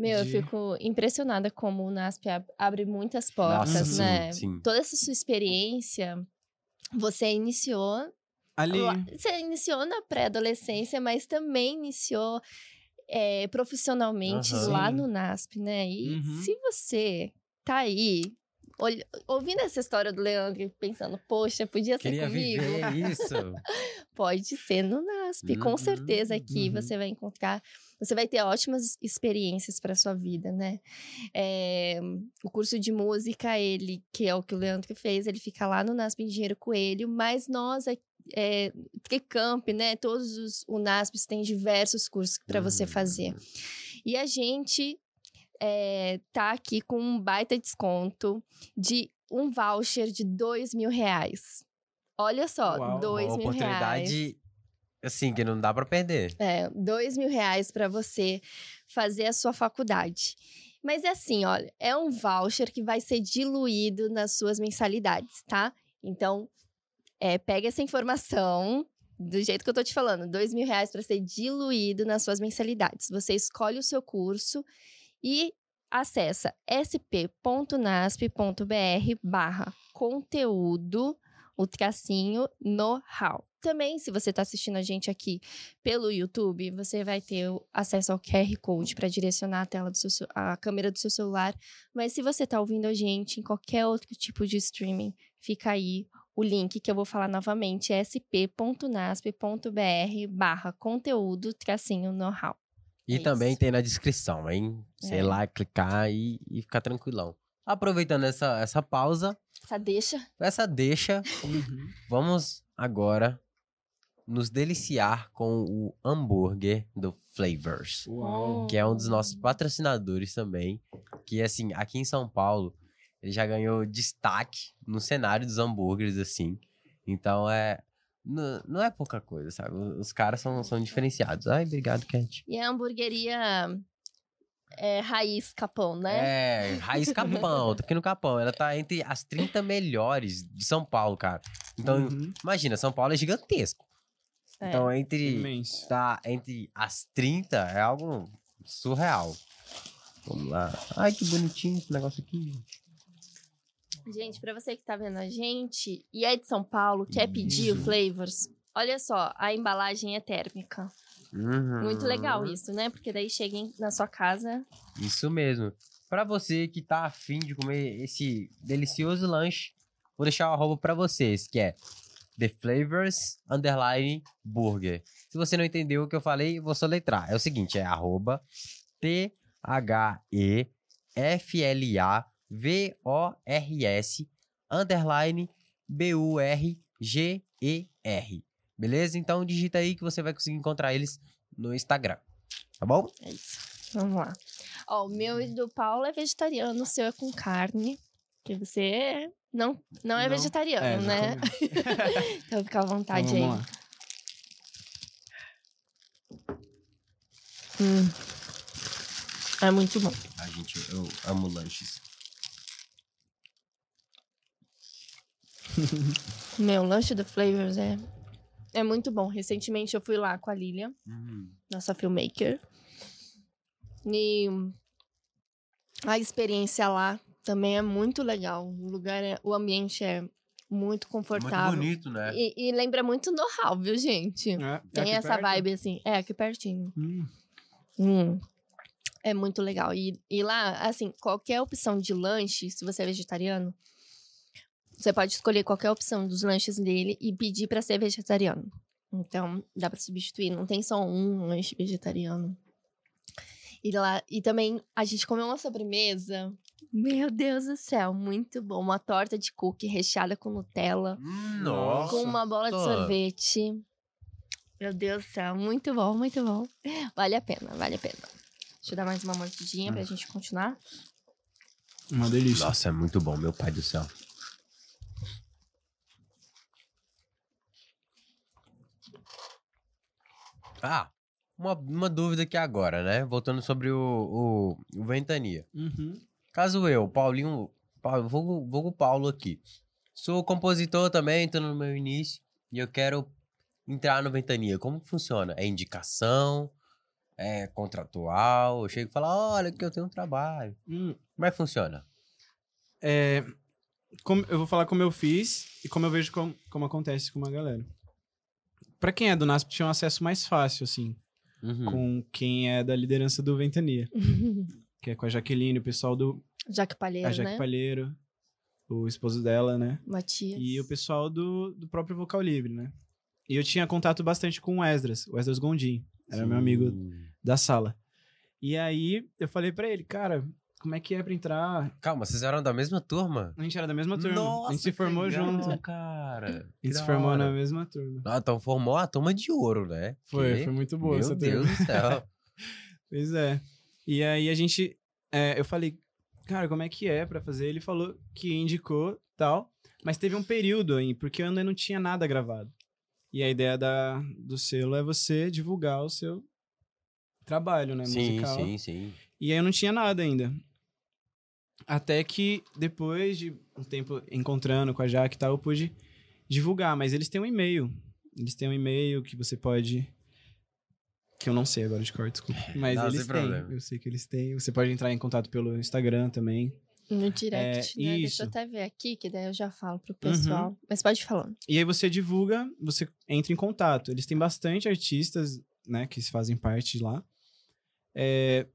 Meu, de- eu fico impressionada como o NASP ab- abre muitas portas, Nossa, sim, né? sim. Toda essa sua experiência, você iniciou Ali, Você iniciou na pré-adolescência, mas também iniciou é, profissionalmente Aham. lá Sim. no NASP, né? E Uhum. se você tá aí, olh- ouvindo essa história do Leandro e pensando, poxa, podia ser Queria comigo, viver isso. <laughs> pode ser no NASP. Com Uhum, certeza aqui uhum. você vai encontrar, você vai ter ótimas experiências para sua vida, né? É, o curso de música, ele, que é o que o Leandro fez, ele fica lá no NASP Engenheiro Coelho, mas nós aqui é, Tricamp, né? Todos os UNASPs têm diversos cursos para você Hum. fazer. E a gente é, tá aqui com um baita desconto de um voucher de dois mil reais. Olha só, Uau, dois Uma mil reais. oportunidade, assim, que não dá pra perder. É, dois mil reais para você fazer a sua faculdade. Mas é assim, olha, é um voucher que vai ser diluído nas suas mensalidades, tá? Então, é, pega essa informação do jeito que eu tô te falando, dois mil reais para ser diluído nas suas mensalidades. Você escolhe o seu curso e acessa sp.nasp.br barra conteúdo, o tracinho know-how. Também, se você está assistindo a gente aqui pelo YouTube, você vai ter acesso ao QR Code para direcionar a tela do seu, a câmera do seu celular. Mas se você está ouvindo a gente em qualquer outro tipo de streaming, fica aí o link que eu vou falar novamente, sp.nasp.br barra conteúdo tracinho know-how. E É também isso. tem na descrição, hein? Sei É. lá, clicar e, e ficar tranquilão. Aproveitando essa, essa pausa, Essa deixa. essa deixa, <laughs> Uhum. vamos agora nos deliciar com o hambúrguer do Flavors. Uau. que é um dos nossos patrocinadores também. Que, assim, aqui em São Paulo, ele já ganhou destaque no cenário dos hambúrgueres, assim. Então, é. Não, não é pouca coisa, sabe? Os caras são, são diferenciados. Ai, obrigado, Cat. E a hamburgueria é, raiz capão, né? É, Raiz Capão, tô aqui no Capão. Ela tá entre as 30 melhores de São Paulo, cara. Então, Uhum. imagina, São Paulo é gigantesco. É. Então, entre Imenso. tá entre as 30 é algo surreal. Vamos lá. Ai, que bonitinho esse negócio aqui. Gente, pra você que tá vendo a gente e é de São Paulo, quer pedir o Isso. Flavors, olha só, a embalagem é térmica. Muito legal Uhum. isso, né? Porque daí chega na sua casa. Isso mesmo. Pra você que tá afim de comer esse delicioso lanche, vou deixar o arroba pra vocês, que é The Flavors Underline Burger. Se você não entendeu o que eu falei, vou soletrar. É o seguinte, é arroba T-H-E-F-L-A-V-O-R-S underline B-U-R-G-E-R. Beleza? Então digita aí que você vai conseguir encontrar eles no Instagram. Tá bom? É isso. Vamos lá. Ó, o meu e do Paulo é vegetariano, o seu é com carne. Que você não, não é Não. vegetariano, É, né? não. <laughs> Então fica à vontade Então, aí. vamos lá. Hum. É muito bom. A gente, eu amo lanches. <laughs> Meu lanche do Flavors é, é muito bom. Recentemente eu fui lá com a Lilia, nossa filmmaker. E a experiência lá também é muito legal. O lugar é, o ambiente é muito confortável. Muito bonito, né? E, e lembra muito know-how, viu, gente? É, é Tem aqui essa perto? vibe assim. É, aqui pertinho. Hum, Hum. É muito legal. E, e lá, assim, qualquer opção de lanche, se você é vegetariano, você pode escolher qualquer opção dos lanches dele e pedir pra ser vegetariano. Então, dá pra substituir. Não tem só um lanche vegetariano. E lá, e também a gente comeu uma sobremesa. Meu Deus do céu, muito bom. Uma torta de cookie recheada com Nutella, Nossa. com uma bola de Nossa. sorvete. Meu Deus do céu, muito bom, muito bom. Vale a pena, vale a pena. Deixa eu dar mais uma mordidinha pra gente continuar. uma delícia. Nossa, é muito bom, meu pai do céu. Ah, uma, uma dúvida aqui agora, né? Voltando sobre o, o, o Ventania. Uhum. Caso eu, Paulinho, Paulo, vulgo, vulgo Paulo aqui, sou compositor também, tô no meu início, e eu quero entrar no Ventania. Como que funciona? É indicação? É contratual? Eu chego e falo, olha que eu tenho um trabalho. Hum, Como é que funciona? é, como- eu vou falar como eu fiz e como eu vejo com- como acontece com uma galera. Pra quem é do NASP, tinha um acesso mais fácil, assim, Uhum. com quem é da liderança do Ventania, <laughs> que é com a Jaqueline, o pessoal do Jaque Palheiro, a Jaque né? Palheiro, o esposo dela, né? Matias. E o pessoal do, do próprio Vocal Livre, né? E eu tinha contato bastante com o Esdras, o Esdras Gondim, era meu amigo Sim. da sala. E aí eu falei pra ele, cara, como é que é pra entrar? Calma, vocês eram da mesma turma? A gente era da mesma turma. Nossa, a gente se formou legal, junto. cara. A gente se formou na mesma turma. Ah, então formou a turma de ouro, né? Foi, Que- foi muito boa Meu essa Deus turma. do céu. <laughs> Pois é. E aí a gente. é, eu falei, cara, como é que é pra fazer? Ele falou que indicou tal. Mas teve um período aí, porque eu ainda não tinha nada gravado. E a ideia da, do selo é você divulgar o seu trabalho, né? sim, musical. sim, sim. E aí eu não tinha nada ainda. Até que depois de um tempo encontrando com a Jaque e tal, eu pude divulgar. Mas eles têm um e-mail. Eles têm um e-mail que você pode. Que eu não sei agora de cor, desculpa. Mas Não, eles sem têm. problema. Eu sei que eles têm. Você pode entrar em contato pelo Instagram também. No direct, né? Deixa isso. eu até ver aqui, que daí eu já falo pro Uhum. pessoal. Mas pode ir falando. E aí você divulga, você entra em contato. Eles têm bastante artistas, né, que fazem parte de lá. É,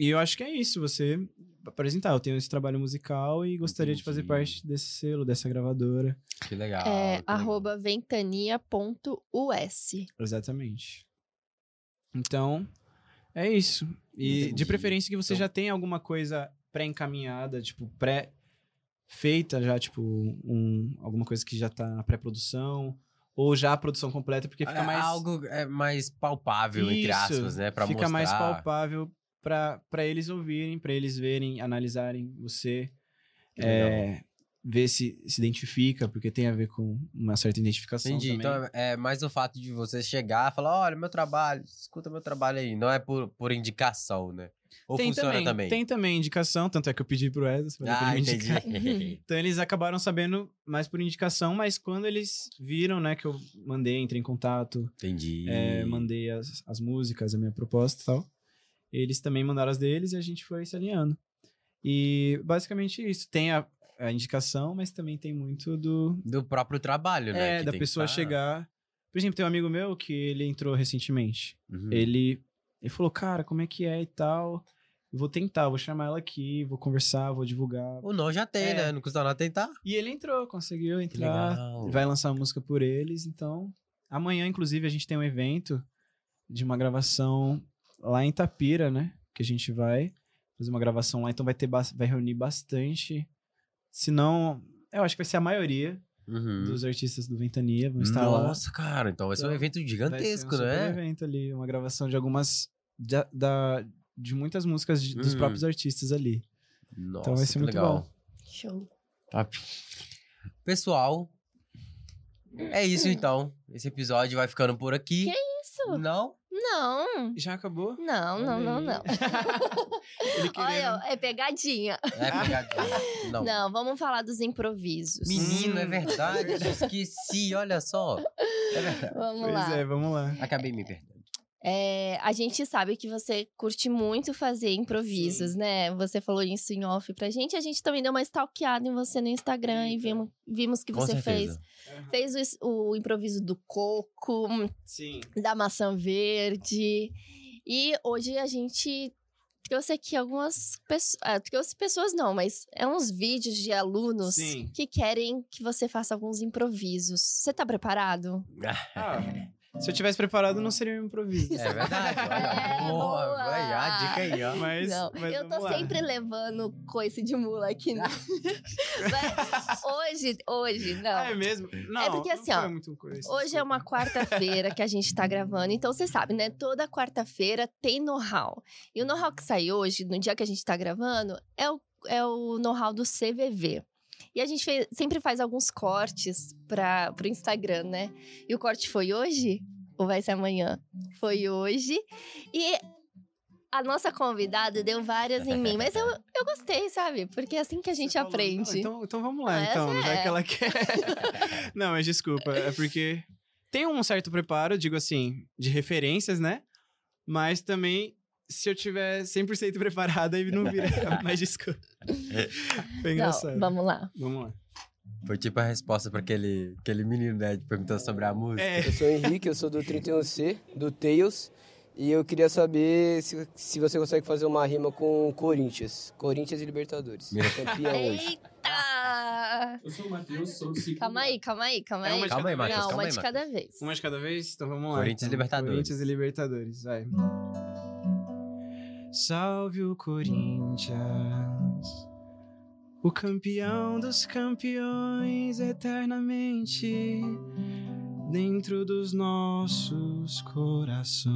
e eu acho que é isso, você apresentar. Eu tenho esse trabalho musical e gostaria de fazer Entendi. parte desse selo, dessa gravadora. Que legal. é que legal. arroba ventania.us. Exatamente. Então, é isso. E de Entendi. preferência que você Então- já tenha alguma coisa pré-encaminhada, tipo, pré feita já, tipo, um, alguma coisa que já tá na pré-produção, ou já a produção completa, porque fica É mais... Algo é, mais palpável, entre Isso, aspas, né? Pra fica mostrar. mais palpável pra eles ouvirem, pra eles verem, analisarem você, é, ver se se identifica, porque tem a ver com uma certa identificação Entendi. também. Então é mais o fato de você chegar e falar: olha, meu trabalho, escuta meu trabalho aí. Não é por, por indicação, né? Ou tem funciona também, também? Tem também indicação, tanto é que eu pedi pro Wesley Ah, ele. <laughs> Então eles acabaram sabendo mais por indicação, mas quando eles viram, né, que eu mandei, entrei em contato, entendi. é, mandei as, as músicas, a minha proposta e tal, eles também mandaram as deles e a gente foi se alinhando. E basicamente isso. Tem a, a indicação, mas também tem muito do. Do próprio trabalho, né? É, que da pessoa tá- chegar. Por exemplo, tem um amigo meu que ele entrou recentemente. Uhum. Ele, ele falou, cara, como é que é e tal. Vou tentar, vou chamar ela aqui, vou conversar, vou divulgar. O não já tem, É. né? Não custa nada tentar. E ele entrou, conseguiu entrar. Vai lançar música por eles, então. Amanhã, inclusive, a gente tem um evento de uma gravação lá em Tapira, né? Que a gente vai fazer uma gravação lá, então vai ter vai reunir bastante. Se não, eu acho que vai ser a maioria Uhum. dos artistas do Ventania vão estar lá. Nossa, cara, então vai ser um Então, evento Vai ser um gigantesco, né? evento ali, uma gravação de algumas da, da- de muitas músicas de- dos Hum. próprios artistas ali. Nossa, Então vai ser que muito legal. bom. Show. Top. Pessoal, é isso então. Esse episódio vai ficando por aqui. Que Isso? Não? Não. Já acabou? Não, não, Olha não, não. <laughs> Ele querendo... Olha, é pegadinha. É pegadinha. Não. Não, vamos falar dos improvisos. Menino, é Hum. verdade. eu Esqueci, olha só. É verdade. Vamos Pois lá. é, vamos lá. Acabei me perdendo. É, a gente sabe que você curte muito fazer improvisos, Sim. né? Você falou isso em off pra gente. A gente também deu uma stalkeada em você no Instagram e vimos, vimos que Com você certeza. fez. Fez o, o improviso do coco, Sim. da maçã verde. E hoje a gente trouxe aqui algumas pessoas. Ah, trouxe pessoas não, mas é uns vídeos de alunos Sim. que querem que você faça alguns improvisos. Você tá preparado? Ah, <laughs> se eu tivesse preparado, não seria um improviso. É verdade. <laughs> Olha, É, boa. boa. Vai, a dica aí, ó. Mas, não, mas eu tô vamos lá. sempre levando coice de mula aqui. Né? <laughs> Mas hoje, hoje, não. Ah, é mesmo? Não, porque não assim, foi ó, muito coisa, Hoje é uma quarta-feira que a gente tá gravando, então você sabe, né? Toda quarta-feira tem know-how. E o know-how que sai hoje, no dia que a gente tá gravando, é o, é o know-how do CVV. E a gente fez- sempre faz alguns cortes para pro Instagram, né? E o corte foi hoje? Ou vai ser amanhã? Foi hoje. E a nossa convidada deu várias em mim, mas eu, eu gostei, sabe? Porque é assim que a gente falou, aprende. "Não, então, então vamos lá, Ah, então, essa já é. que ela quer. <laughs> não, mas desculpa, é porque tem um certo preparo, digo assim, de referências, né? Mas também, se eu tiver 100% preparada, aí não vira. <laughs> mas desculpa. <laughs> Foi engraçado. Não, vamos lá. Vamos lá. Foi tipo a resposta pra aquele, aquele menino, né? Perguntando sobre a música. É, Eu sou o Henrique, eu sou do 31C, do Tails. E eu queria saber se, se você consegue fazer uma rima com Corinthians. Corinthians e Libertadores. Meu. Campeão hoje. Eita! Eu sou o Matheus, sou do ciclo. Calma aí, calma aí, calma É aí. de Calma aí? Matheus, Não, calma uma aí, de Matheus. cada vez. Uma de cada vez? Então vamos lá. Corinthians e. Libertadores. Corinthians e Libertadores, vai. Salve o Corinthians, o campeão dos campeões eternamente dentro dos nossos corações.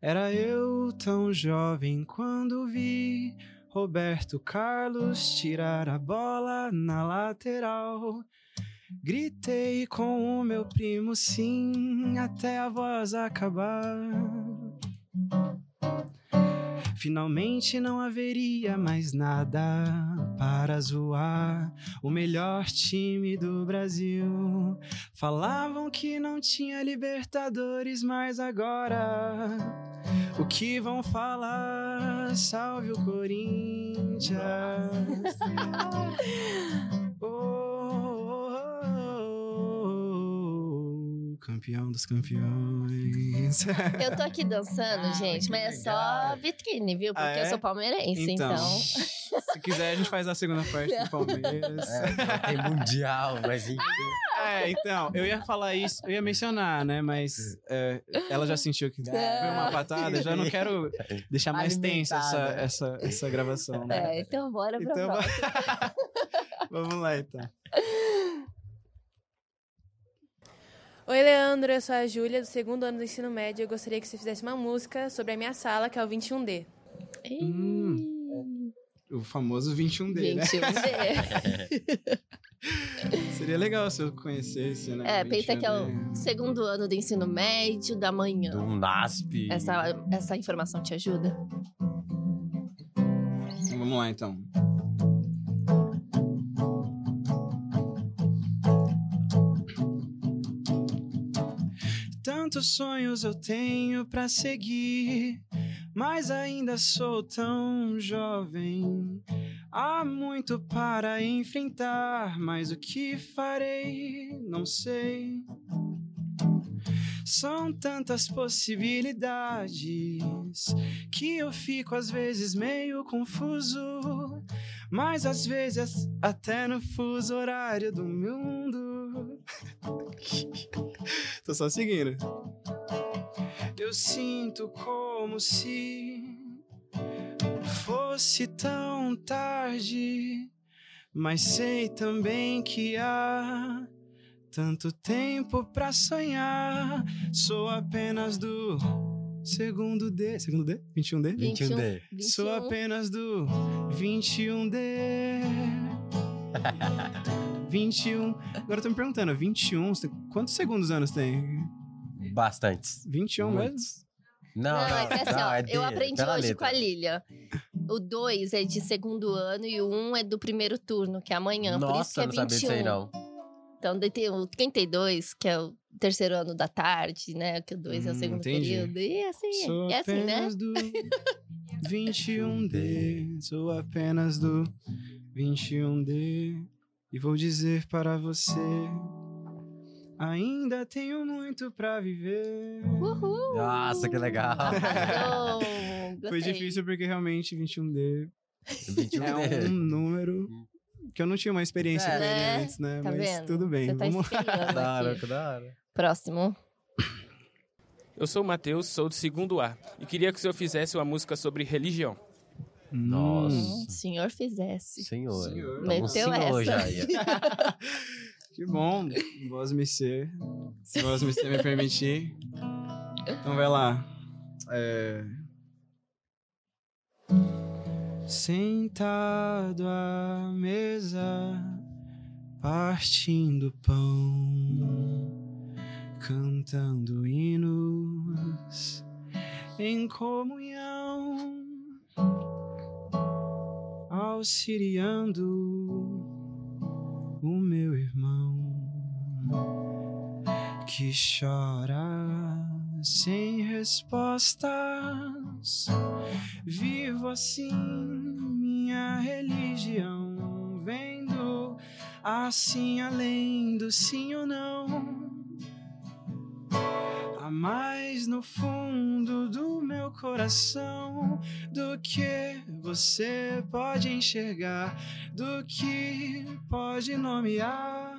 Era eu tão jovem quando vi Roberto Carlos tirar a bola na lateral. Gritei com o meu primo sim até a voz acabar. Finalmente não haveria mais nada para zoar o melhor time do Brasil. Falavam que não tinha Libertadores, mas agora o que vão falar? Salve o Corinthians. <laughs> Oh, campeão dos campeões. <laughs> Eu tô aqui dançando, Ah, gente, mas é legal. só vitrine, viu? Porque Ah, é? eu sou palmeirense, então. <laughs> se quiser, a gente faz a segunda parte do Palmeiras. É, tem mundial, mas enfim. É, então, eu ia falar isso, eu ia mencionar, né? Mas é, ela já sentiu que foi uma patada, já não quero deixar mais tensa essa, essa, essa gravação, né? É, então bora pra Então, próxima. <laughs> vamos lá, então. Oi, Leandro, eu sou a Júlia, do segundo ano do ensino médio. Eu gostaria que você fizesse uma música sobre a minha sala, que é o 21D. Hum. O famoso 21D, né? 21D. <laughs> Seria legal se eu conhecesse, né? É, pensa que é o 21D. segundo ano do ensino médio da manhã. Do NASP. Essa, essa informação te ajuda? Então, vamos lá, então. Tantos sonhos eu tenho pra seguir, mas ainda sou tão jovem. Há muito para enfrentar, mas o que farei, não sei. São tantas possibilidades que eu fico às vezes meio confuso, mas às vezes até no fuso horário do mundo. <laughs> <laughs> Tô só seguindo. Eu sinto como se fosse tão tarde, mas sei também que há tanto tempo pra sonhar. Sou apenas do segundo D. Segundo D? 21D? 21D. Sou apenas do 21D. <laughs> 21. Agora eu tô me perguntando, 21, você tem- quantos segundos anos tem? Bastantes. 21 Muitos. mesmo? Não, Não, não, é que assim, não, ó, é eu aprendi pela hoje letra. com a Lilia. O 2 é de segundo ano e o 1 um é do primeiro turno, que é amanhã. por isso que Nossa, é não sabia 21. disso aí, não. Então, daí tem o 32, que é o terceiro ano da tarde, né? Que o 2 é o Hum, segundo entendi. período. E assim, Sou é assim, né? apenas do <laughs> 21D. Sou apenas do 21D. E vou dizer para você: ainda tenho muito pra viver. Uhul! Nossa, que legal. <laughs> Foi difícil porque realmente 21D 21 é um número que eu não tinha uma experiência É, com ele né? antes, né? Tá Mas vendo? tudo bem. Você tá Vamos <laughs> Da hora, da hora. Próximo. Eu sou o Matheus, sou do segundo A e queria que o senhor fizesse uma música sobre religião. Nossa. Hum, senhor fizesse. Senhor. Senhor. Um Meteu senhor essa. <laughs> que bom. Voz me ser. Se voz me ser me permitir. Então vai lá. É... Sentado à mesa, partindo pão, cantando hinos em comunhão, auxiliando o meu irmão que chora sem respostas. Vivo assim minha religião, vendo assim além do sim ou não. Mais no fundo do meu coração do que você pode enxergar, do que pode nomear.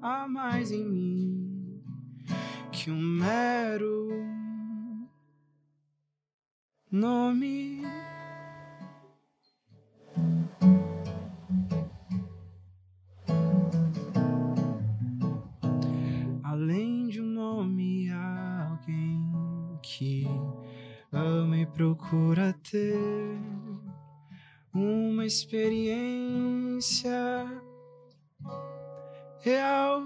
Há mais em mim. Além de um nome, e procura ter uma experiência real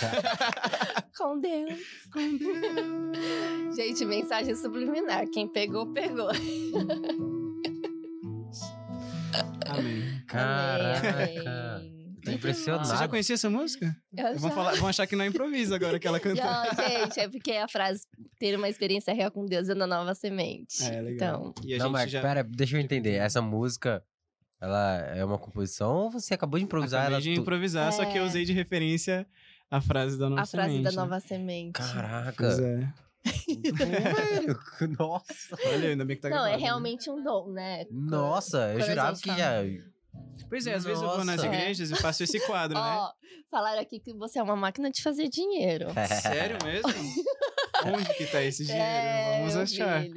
<laughs> Com Deus. com Deus. Gente, mensagem subliminar. Quem pegou, pegou. <laughs> Amém. Caraca. Amém. Tô Impressionado. Você já conhecia essa música? Eu Vão, já- falar, vão achar que não é improviso agora que ela <laughs> cantou. Não, gente, é porque a frase ter uma experiência real com Deus é da nova semente. É, legal. Então, E a Não, gente mas já pera, deixa eu entender. Essa música, ela é uma composição ou você acabou de improvisar acabei ela? de tu- improvisar, só que eu É. usei de referência a frase da nova a frase da semente, né? nova semente. Caraca. Pois é. Muito bom, velho. <laughs> Nossa. Olha, ainda bem que tá Não, é gravado, né? realmente um dom, né? Nossa, eu Quando a jurava que fala- já. Pois é, às vezes eu vou nas Nossa. igrejas e faço esse quadro, né? Ó, falaram aqui que você é uma máquina de fazer dinheiro. <laughs> Sério mesmo? <laughs> Onde que tá esse dinheiro? É, Vamos achar. filho.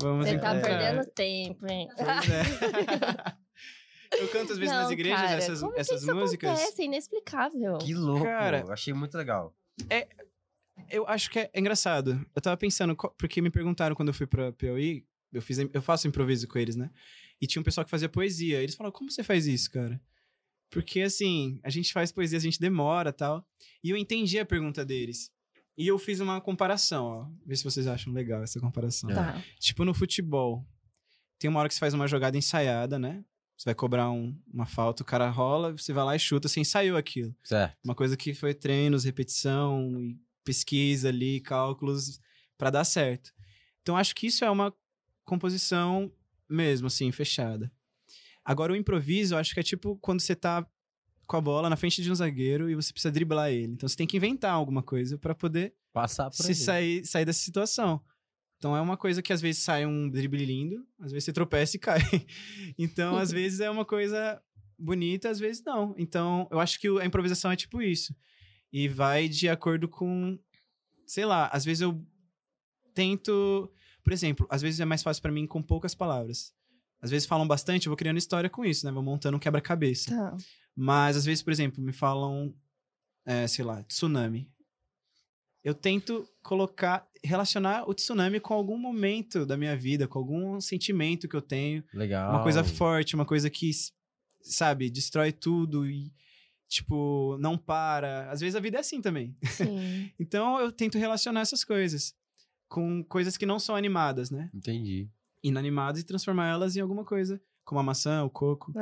Vamos Você tá encontrar. perdendo tempo, hein? Pois é. <laughs> eu canto às vezes nas Não, igrejas cara, essas, como que essas isso músicas. Acontece? É inexplicável. Que louco. Cara. eu achei muito legal. Eu acho que é engraçado. Eu tava pensando, porque me perguntaram quando eu fui pra Piauí, eu, fiz, eu faço improviso com eles, né? E tinha um pessoal que fazia poesia. Eles falaram, como você faz isso, cara? Porque, assim, a gente faz poesia, a gente demora tal. E eu entendi a pergunta deles. E eu fiz uma comparação, ó. Vê se vocês acham legal essa comparação. Tá. Tipo no futebol. Tem uma hora que você faz uma jogada ensaiada, né? Você vai cobrar um- uma falta, o cara rola, você vai lá e chuta, você ensaiou aquilo. Certo. Uma coisa que foi treinos, repetição, pesquisa ali, cálculos pra dar certo. Então acho que isso é uma composição mesmo, assim, fechada. Agora o improviso, eu acho que é tipo quando você tá com a bola na frente de um zagueiro e você precisa driblar ele. Então você tem que inventar alguma coisa pra poder Passar se aí. sair, sair dessa situação. Então é uma coisa que às vezes sai um drible lindo, às vezes você tropeça e <laughs> cai. Então, às <laughs> vezes é uma coisa bonita, às vezes não. Então, eu acho que a improvisação é tipo isso. E vai de acordo com, sei lá, às vezes eu tento, por exemplo, às vezes é mais fácil pra mim com poucas palavras. Às vezes falam bastante, eu vou criando história com isso, né? Vou montando um quebra-cabeça. Tá. Mas às vezes, por exemplo, me falam, é, sei lá, tsunami. Eu tento colocar, relacionar o tsunami com algum momento da minha vida, com algum sentimento que eu tenho, Legal. uma coisa forte, uma coisa que, sabe, destrói tudo e, tipo, não para. Às vezes a vida é assim também. Sim. <laughs> Então eu tento relacionar essas coisas com coisas que não são animadas, né? Entendi. Inanimadas e transformar elas em alguma coisa, como a maçã, o coco.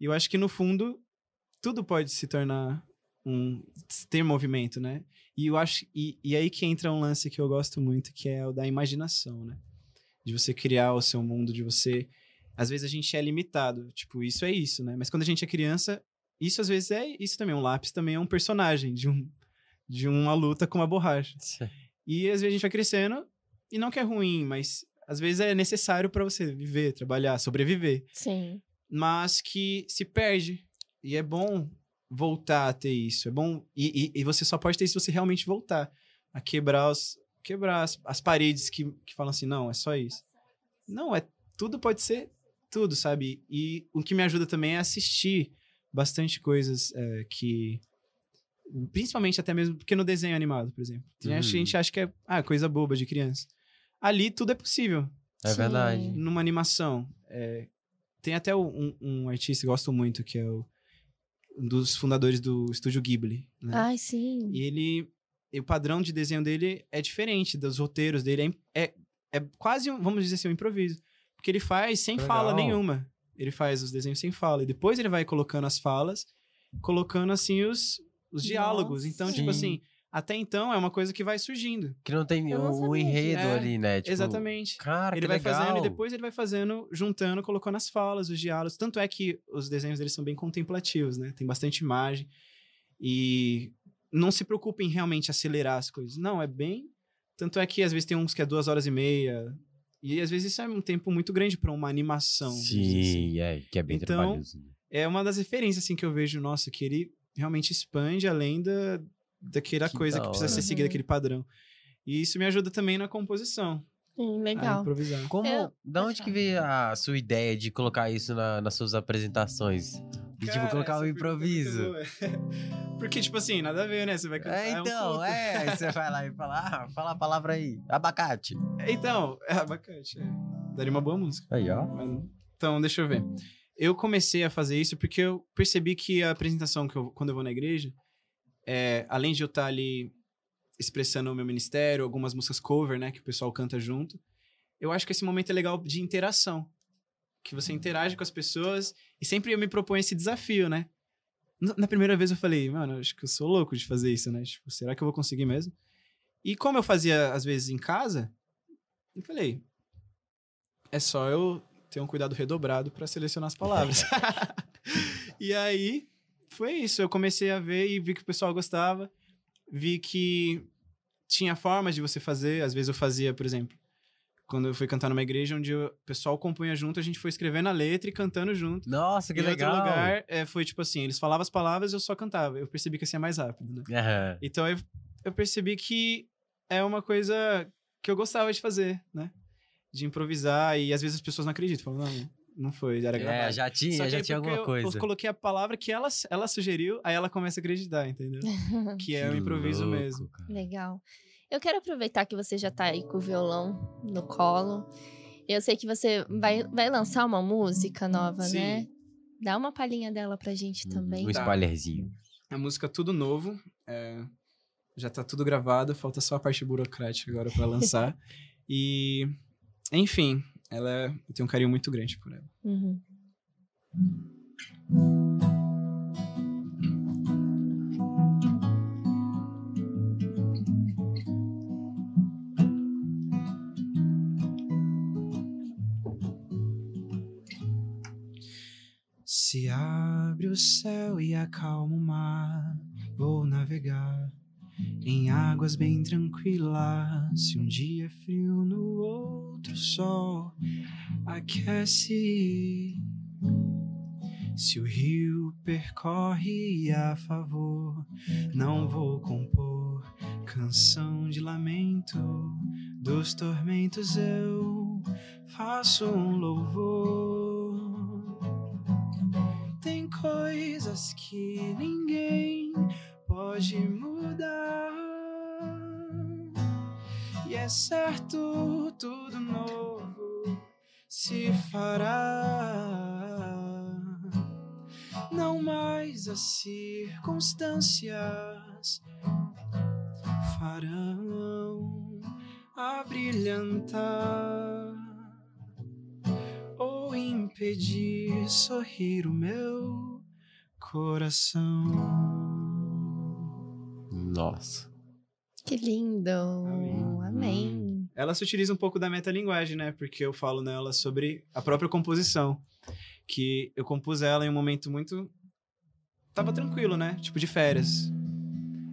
E eu acho que no fundo tudo pode se tornar um ter movimento, né? E eu acho e, e aí que entra um lance que eu gosto muito, que é o da imaginação, né? De você criar o seu mundo, de você às vezes a gente é limitado, tipo, isso é isso, né? Mas quando a gente é criança, isso às vezes é isso também, um lápis também é um personagem de um de uma luta com uma borracha. E às vezes a gente vai crescendo e não que é ruim, mas às vezes é necessário para você viver, trabalhar, sobreviver Sim. mas que se perde. E é bom voltar a ter isso. É bom. E, e, e você só pode ter isso se você realmente voltar a quebrar, os, quebrar as, as paredes que, que falam assim: não, é só isso. Não, é tudo pode ser tudo, sabe? E o que me ajuda também é assistir bastante coisas é, que. Principalmente até mesmo porque no desenho animado, por exemplo. Tem Uhum. A gente acha que é ah, coisa boba de criança. Ali tudo é possível É Sim. verdade. numa animação. é, tem até um, um artista que gosto muito, que é o, um dos fundadores do estúdio Ghibli. Né? Ai, sim. E ele. e o padrão de desenho dele é diferente dos roteiros dele. É, é, é quase, um, vamos dizer assim, um improviso. Porque ele faz sem Que fala legal. nenhuma. Ele faz os desenhos sem fala. E depois ele vai colocando as falas, colocando assim os, os diálogos. Então, Nossa. tipo Sim. assim, até então é uma coisa que vai surgindo. Que não tem o, o sabia enredo disso. ali, né? Tipo, Exatamente. Cara, ele que vai legal. fazendo e depois ele vai fazendo, juntando, colocando as falas, os diálogos. Tanto é que os desenhos deles são bem contemplativos, né? Tem bastante imagem. E não se preocupe em realmente acelerar as coisas. Não, é bem. Tanto é que às vezes tem uns que é duas horas e meia. E às vezes isso é um tempo muito grande para uma animação. dizer assim. Sim, é, que é bem Então, trabalhoso. né? É uma das referências assim, que eu vejo, nossa, que ele realmente expande além da, daquela Que coisa da que precisa ser seguida, Uhum. aquele padrão. E isso me ajuda também na composição. A legal. improvisar. Como, Eu- da onde que veio a sua ideia de colocar isso na- nas suas apresentações? De, tipo, Cara, colocar essa o pergunta é improviso. <laughs> Porque, tipo assim, nada a ver, né? Você vai cantar. É, um então, culto. é, você vai lá e fala, ah, fala a palavra aí, abacate. Então, é abacate. É. Daria uma boa música. Aí, ó. Mas- Então, deixa eu ver. Eu comecei a fazer isso porque eu percebi que a apresentação que eu, quando eu vou na igreja, é, além de eu estar ali expressando o meu ministério, algumas músicas cover, né, que o pessoal canta junto, eu acho que esse momento é legal de interação. Que você interage com as pessoas e sempre eu me proponho esse desafio, né? Na primeira vez eu falei, mano, acho que eu sou louco de fazer isso, né? Tipo, será que eu vou conseguir mesmo? E como eu fazia às vezes em casa, eu falei, é só eu ter um cuidado redobrado para selecionar as palavras. <laughs> <laughs> e aí, foi isso. Eu comecei a ver e vi que o pessoal gostava. Vi que tinha formas de você fazer. Às vezes eu fazia, por exemplo, quando eu fui cantar numa igreja onde o pessoal compunha junto, a gente foi escrevendo a letra e cantando junto. Nossa, que em legal. outro lugar, é, foi tipo assim, eles falavam as palavras eu só cantava. Eu percebi que assim é mais rápido, né? Aham. Então eu, eu percebi que é uma coisa que eu gostava de fazer, né? De improvisar e às vezes as pessoas não acreditam, falam, não, não foi, era gravado. É, já tinha, já tinha alguma eu, coisa. Eu coloquei a palavra que ela, ela sugeriu, aí ela começa a acreditar, entendeu? <laughs> Que é o Que improviso louco, mesmo. cara. Legal. Eu quero aproveitar que você já tá aí com o violão no colo. Eu sei que você vai, vai lançar uma música nova, Sim. né? Dá uma palhinha dela pra gente também. Um Tá. spoilerzinho. A música tudo novo, é, já tá tudo gravado, falta só a parte burocrática agora pra lançar. <laughs> e, enfim, ela é, eu tenho um carinho muito grande por ela. Uhum. Se abre o céu e acalma o mar, vou navegar em águas bem tranquilas. Se um dia é frio, no outro sol aquece. Se o rio percorre a favor, não vou compor canção de lamento dos tormentos. Eu faço um louvor. Tem coisas que ninguém pode mudar. E é certo, se fará. Não mais as circunstâncias farão abrilhantar ou impedir sorrir o meu coração. Nossa. Que lindo. Amém. Amém. Ela se utiliza um pouco da metalinguagem, né? Porque eu falo nela sobre a própria composição. Que eu compus ela em um momento muito. Tava tranquilo, né? Tipo de férias.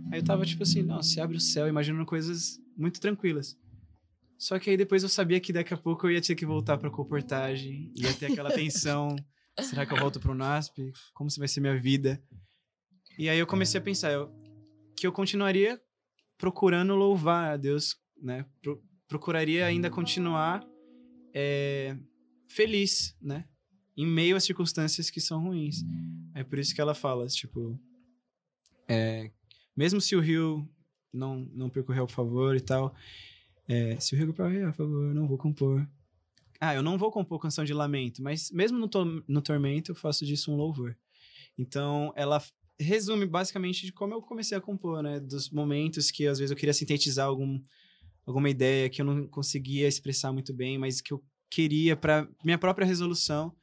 Aí eu tava tipo assim, não, se abre o céu, imaginando coisas muito tranquilas. Só que aí depois eu sabia que daqui a pouco eu ia ter que voltar pra comportagem, ia ter aquela tensão. <laughs> Será que eu volto pro NASP? Como se vai ser minha vida? E aí eu comecei a pensar eu, que eu continuaria procurando louvar a Deus, né? Pro- procuraria ainda continuar é, feliz, né? Em meio às circunstâncias que são ruins. É por isso que ela fala, tipo, é, mesmo se o rio não, não percorrer ao favor e tal, é, se o rio percorrer ao favor, não vou compor. Ah, eu não vou compor canção de lamento, mas mesmo no, to- no tormento eu faço disso um louvor. Então, ela resume basicamente de como eu comecei a compor, né? Dos momentos que às vezes eu queria sintetizar algum, alguma ideia que eu não conseguia expressar muito bem, mas que eu queria para minha própria resolução.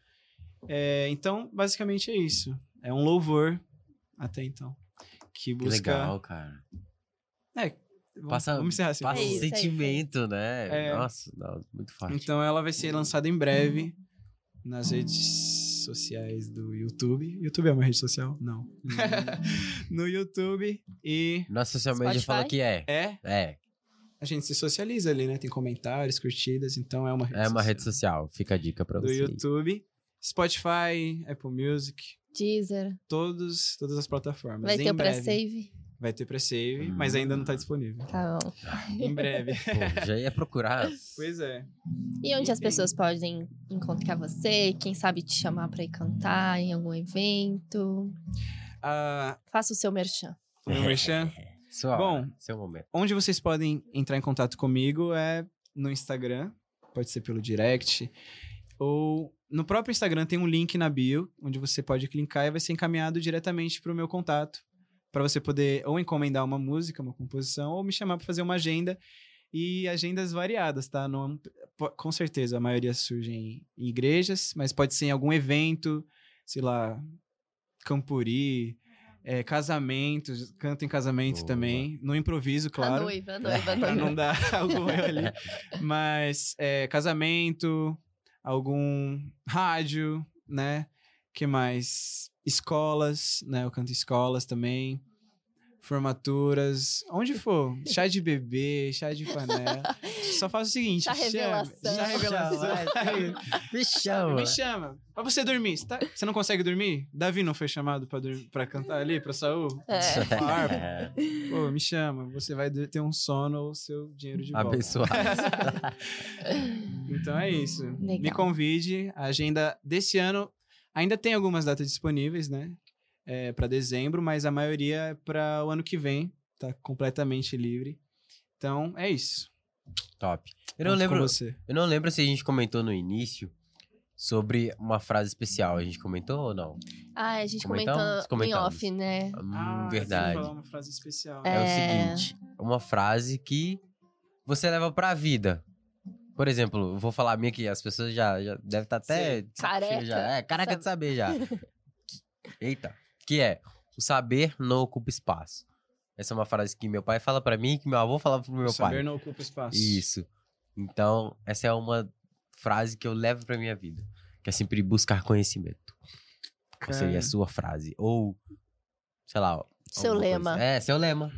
É, então, basicamente é isso. É um louvor até então. Que Que busca. legal, cara. É, vamos, Passa, vamos encerrar assim. passa É isso, é é sentimento, né? É. Nossa, não, muito forte. Então ela vai ser lançada em breve nas redes sociais do YouTube. YouTube é uma rede social? Não. <laughs> no YouTube. E Nossa social media Spotify? falou que é. é. É, A gente se socializa ali, né? Tem comentários, curtidas, então é uma rede é uma social. rede social. Fica a dica pra Do você. YouTube. Spotify, Apple Music, Deezer. todos, todas as plataformas. Vai em ter o pré-save. Vai ter pre-save, mas ainda não tá disponível. Tá bom. Em breve. <laughs> Pô, já ia procurar. <laughs> pois é. E onde as pessoas podem encontrar você? Quem sabe te chamar pra ir cantar em algum evento? Ah, Faça o seu merchan. meu merchan. <laughs> Sua Bom, hora, seu momento. Onde vocês podem entrar em contato comigo é no Instagram, pode ser pelo direct, ou no próprio Instagram tem um link na bio, onde você pode clicar e vai ser encaminhado diretamente para o meu contato, para você poder ou encomendar uma música, uma composição, ou me chamar para fazer uma agenda. E agendas variadas, tá? Não, com certeza, a maioria surgem em igrejas, mas pode ser em algum evento, sei lá, Campuri, é, casamentos, canto em casamento Boa. também, no improviso, A claro, noiva, a <laughs> noiva, a pra noiva. não dar <laughs> algum erro ali. Mas é, casamento, algum rádio, né? que mais? Escolas, né? Eu canto em escolas também. Formaturas, onde <laughs> for. Chá de bebê, chá de panela. Só faz o seguinte: Chá revelação. Chá revelação. <laughs> Me chama. Me chama. Pra você dormir. Você, tá- você não consegue dormir? Davi não foi chamado pra, dur- pra cantar ali, pra Saul? É. <laughs> Pô, me chama. Você vai ter um sono ou seu dinheiro de volta. Abençoado. Então é isso. Me Legal. convide. A agenda desse ano ainda tem algumas datas disponíveis, né? É, para dezembro, mas a maioria é para o ano que vem. Tá completamente livre. Então é isso. Top. Eu não, lembro, você. eu não lembro se a gente comentou no início sobre uma frase especial. A gente comentou ou não? Ah, a gente Comentamos? comentou em off, né? Hum, Ah, verdade. falar uma frase especial. É, É. o seguinte: uma frase que você leva pra vida. Por exemplo, eu vou falar a minha que as pessoas já, já devem estar até. de saco cheio Careca. Já. É, careca Sabe. de saber já. <laughs> Eita. Que é: o saber não ocupa espaço. Essa é uma frase que meu pai fala pra mim, que meu avô falava pro meu o saber pai. não ocupa espaço. Isso. Então, essa é uma frase que eu levo pra minha vida. Que é sempre buscar conhecimento. Qual seria Cara. a sua frase? Ou, sei lá. Seu alguma coisa. lema. É, seu lema.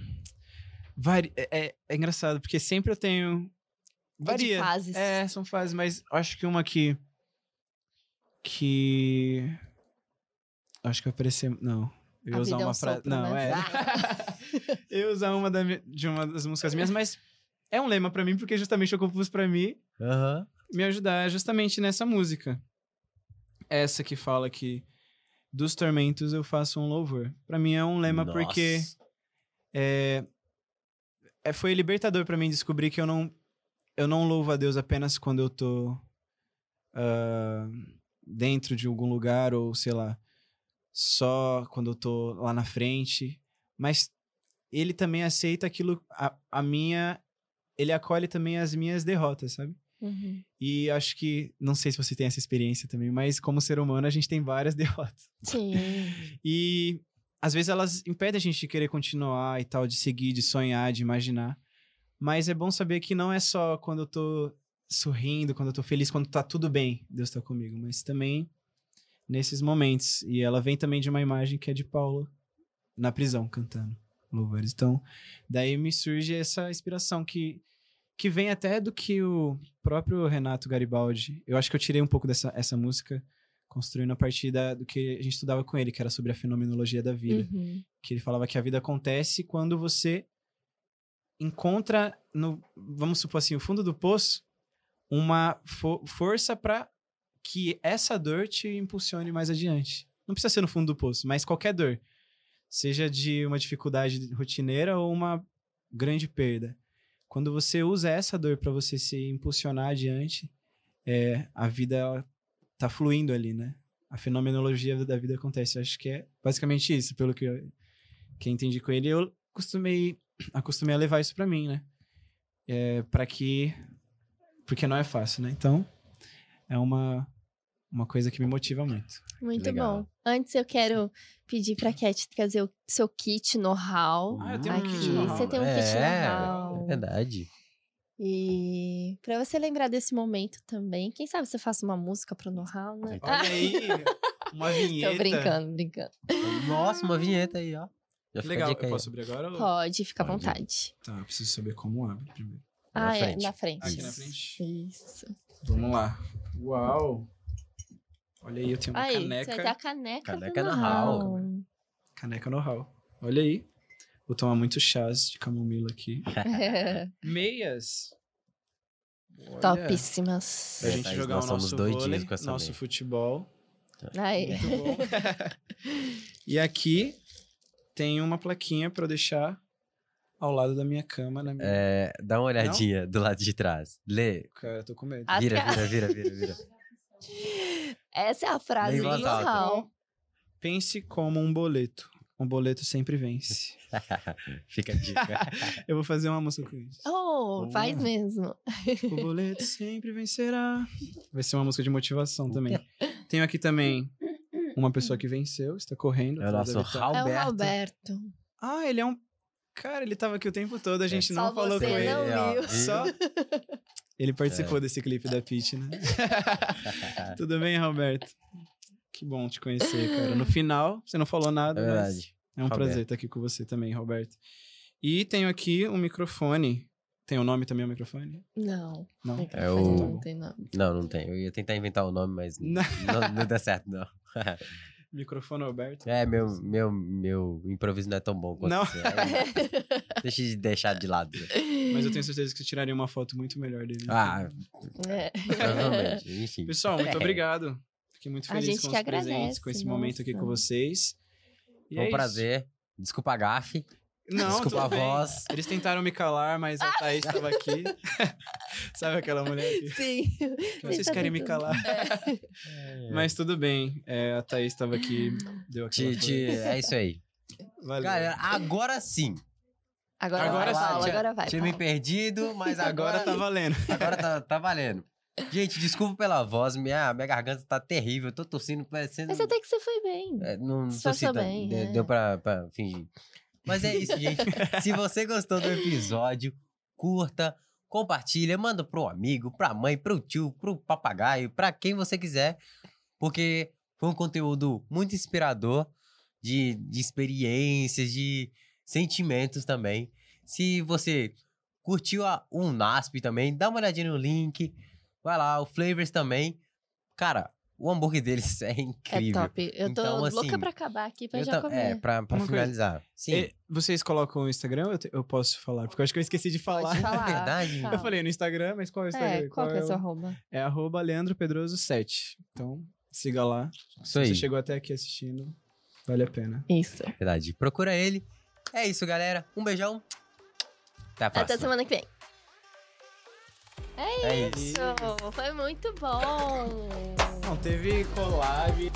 Vari- É, é- é engraçado, porque sempre eu tenho. Varia. É fases. É, são fases, mas eu acho que uma que. Que. Acho que vai aparecer. Não. Eu ia usar é um uma frase. sopro, Não, né? é. <laughs> eu ia usar uma da de uma das músicas minhas, mas é um lema pra mim, porque justamente eu compus pra mim me ajudar justamente nessa música. Essa que fala que dos tormentos eu faço um louvor. Pra mim é um lema porque Nossa. é, é, foi libertador pra mim descobrir que eu não eu não louvo a Deus apenas quando eu tô ah, dentro de algum lugar ou sei lá só quando eu tô lá na frente mas ele também aceita aquilo a, a minha ele acolhe também as minhas derrotas sabe Uhum. e acho que não sei se você tem essa experiência também mas como ser humano a gente tem várias <laughs> derrotas Sim. e às vezes elas impedem a gente de querer continuar e tal, de seguir, de sonhar, de imaginar. Mas é bom saber que não é só quando eu tô sorrindo, quando eu tô feliz, quando tá tudo bem, Deus tá comigo, mas também nesses momentos. E ela vem também de uma imagem que é de Paulo na prisão cantando louvores. Então, daí me surge essa inspiração que que vem até do que o próprio Renato Garibaldi. Eu acho que eu tirei um pouco dessa essa música construindo a partir da, do que a gente estudava com ele, que era sobre a fenomenologia da vida. Uhum. Que ele falava que a vida acontece quando você encontra, no, vamos supor assim, o fundo do poço, uma fo- força para que essa dor te impulsione mais adiante. Não precisa ser no fundo do poço, mas qualquer dor. Seja de uma dificuldade rotineira ou uma grande perda. Quando você usa essa dor para você se impulsionar adiante, é, a vida ela tá fluindo ali, né? A fenomenologia da vida acontece. Acho que é basicamente isso, pelo que eu, que eu entendi com ele. Eu costumei, acostumei a levar isso pra mim, né? É, para que porque não é fácil, né? Então, é uma uma coisa que me motiva muito. Muito Legal. bom. Antes eu quero pedir pra Cat trazer o seu kit know-how. Ah, eu tenho um Aqui, kit know-how. você tem um kit é, know-how. É verdade. E pra você lembrar desse momento também, quem sabe você faça uma música pro know-how, né? Olha aí, <laughs> uma vinheta. Tô brincando, brincando. Nossa, uma vinheta aí, ó. Já legal. Eu posso abrir agora? ou- Pode, fica à vontade. Tá, eu preciso saber como abre primeiro. Na ah, frente. é, na frente. Aqui na frente? Isso. Vamos lá. Uau! Olha aí, eu tenho uma Aí, caneca. você vai ter a caneca, Caneca do know-how. know-how. Caneca know-how. Olha aí. Vou tomar muito chás de camomila aqui. <laughs> Meias. Olha, Topíssimas. Pra gente jogar nós o nosso vôlei, com essa nosso meia. futebol. Aí. Muito bom. <laughs> e aqui tem uma plaquinha pra eu deixar ao lado da minha cama. Na minha... É, dá uma olhadinha do lado de trás. Lê. Cara, eu tô com medo. Ah, Vira, tá. vira, vira, vira, vira. <laughs> Essa é a frase alta. normal. Pense como um boleto. Um boleto sempre vence. <laughs> Fica a dica. <laughs> Eu vou fazer uma música com isso. Oh, faz mesmo. O boleto sempre vencerá. Vai ser uma música de motivação também. Tenho aqui também uma pessoa que venceu, está correndo. É o atrás da nosso vitória. É o Alberto. Roberto. Ah, ele é um. Cara, ele tava aqui o tempo todo, a gente Só não falou você com ele. não viu. viu? Só. Ele É. participou desse clipe da Peach, né? <laughs> Tudo bem, Roberto? Que bom te conhecer, cara. No final, você não falou É nada, mas verdade. é um Roberto. prazer estar aqui com você também, Roberto. E tenho aqui um microfone. Tem o nome também o microfone? Não. Não. É o- Não tem nome. Não, não tem. Eu ia tentar inventar o nome, mas <laughs> Não. não, não deu certo, não. <laughs> Microfone Roberto. É, meu, meu, meu improviso não é tão bom quanto Não. você. <laughs> Deixa de deixar de lado. né? Mas eu tenho certeza que você tiraria uma foto muito melhor dele. Ah, É. provavelmente. Enfim. Pessoal, muito É. obrigado. Fiquei muito feliz com os presentes, agradece, com esse momento aqui nossa. com vocês. E Foi é um isso. prazer. Desculpa a gafe. Não, Desculpa a bem. voz. Eles tentaram me calar, mas a Thaís estava aqui. <laughs> Sabe aquela mulher que, Sim. que vocês tá querem me calar? Mas tudo bem. É, a Thaís estava aqui, deu aquela Te, te- é isso aí. Valeu. Galera, agora sim. Agora, Agora vai, sim. Paulo, tinha, agora vai. tinha me perdido, mas agora, Agora tá valendo. agora tá, tá valendo. Gente, desculpa pela voz. Minha, minha garganta tá terrível. Eu tô tossindo parecendo. Mas até que você foi bem. É, não Disfarçou tossi bem, De- é. Deu pra, pra fingir. Mas é isso, gente. Se você gostou do episódio, curta, compartilha, manda pro amigo, pra mãe, pro tio, pro papagaio, pra quem você quiser. Porque foi um conteúdo muito inspirador de, de experiências, de sentimentos também. Se você curtiu a, o NASP também, dá uma olhadinha no link. Vai lá, o Flavors também. Cara, o hambúrguer deles <laughs> é É incrível. top. Eu tô Então, assim, louca pra acabar aqui pra já tam- comer. É, pra, pra Uma coisa. finalizar. Sim. E vocês colocam o Instagram? Eu, te- eu posso falar, porque eu acho que eu esqueci de falar. Pode falar. <laughs> É verdade? fala. Eu falei no Instagram, mas qual é o Instagram? É, qual que é o o- seu arroba? É arroba Leandro Pedroso 7. Então, siga lá. Isso Se aí. você chegou até aqui assistindo, vale a pena. Isso. Verdade. Procura ele. É isso, galera. Um beijão. Até a próxima. Até semana que vem. É isso. Isso, foi muito bom. Não, teve collab.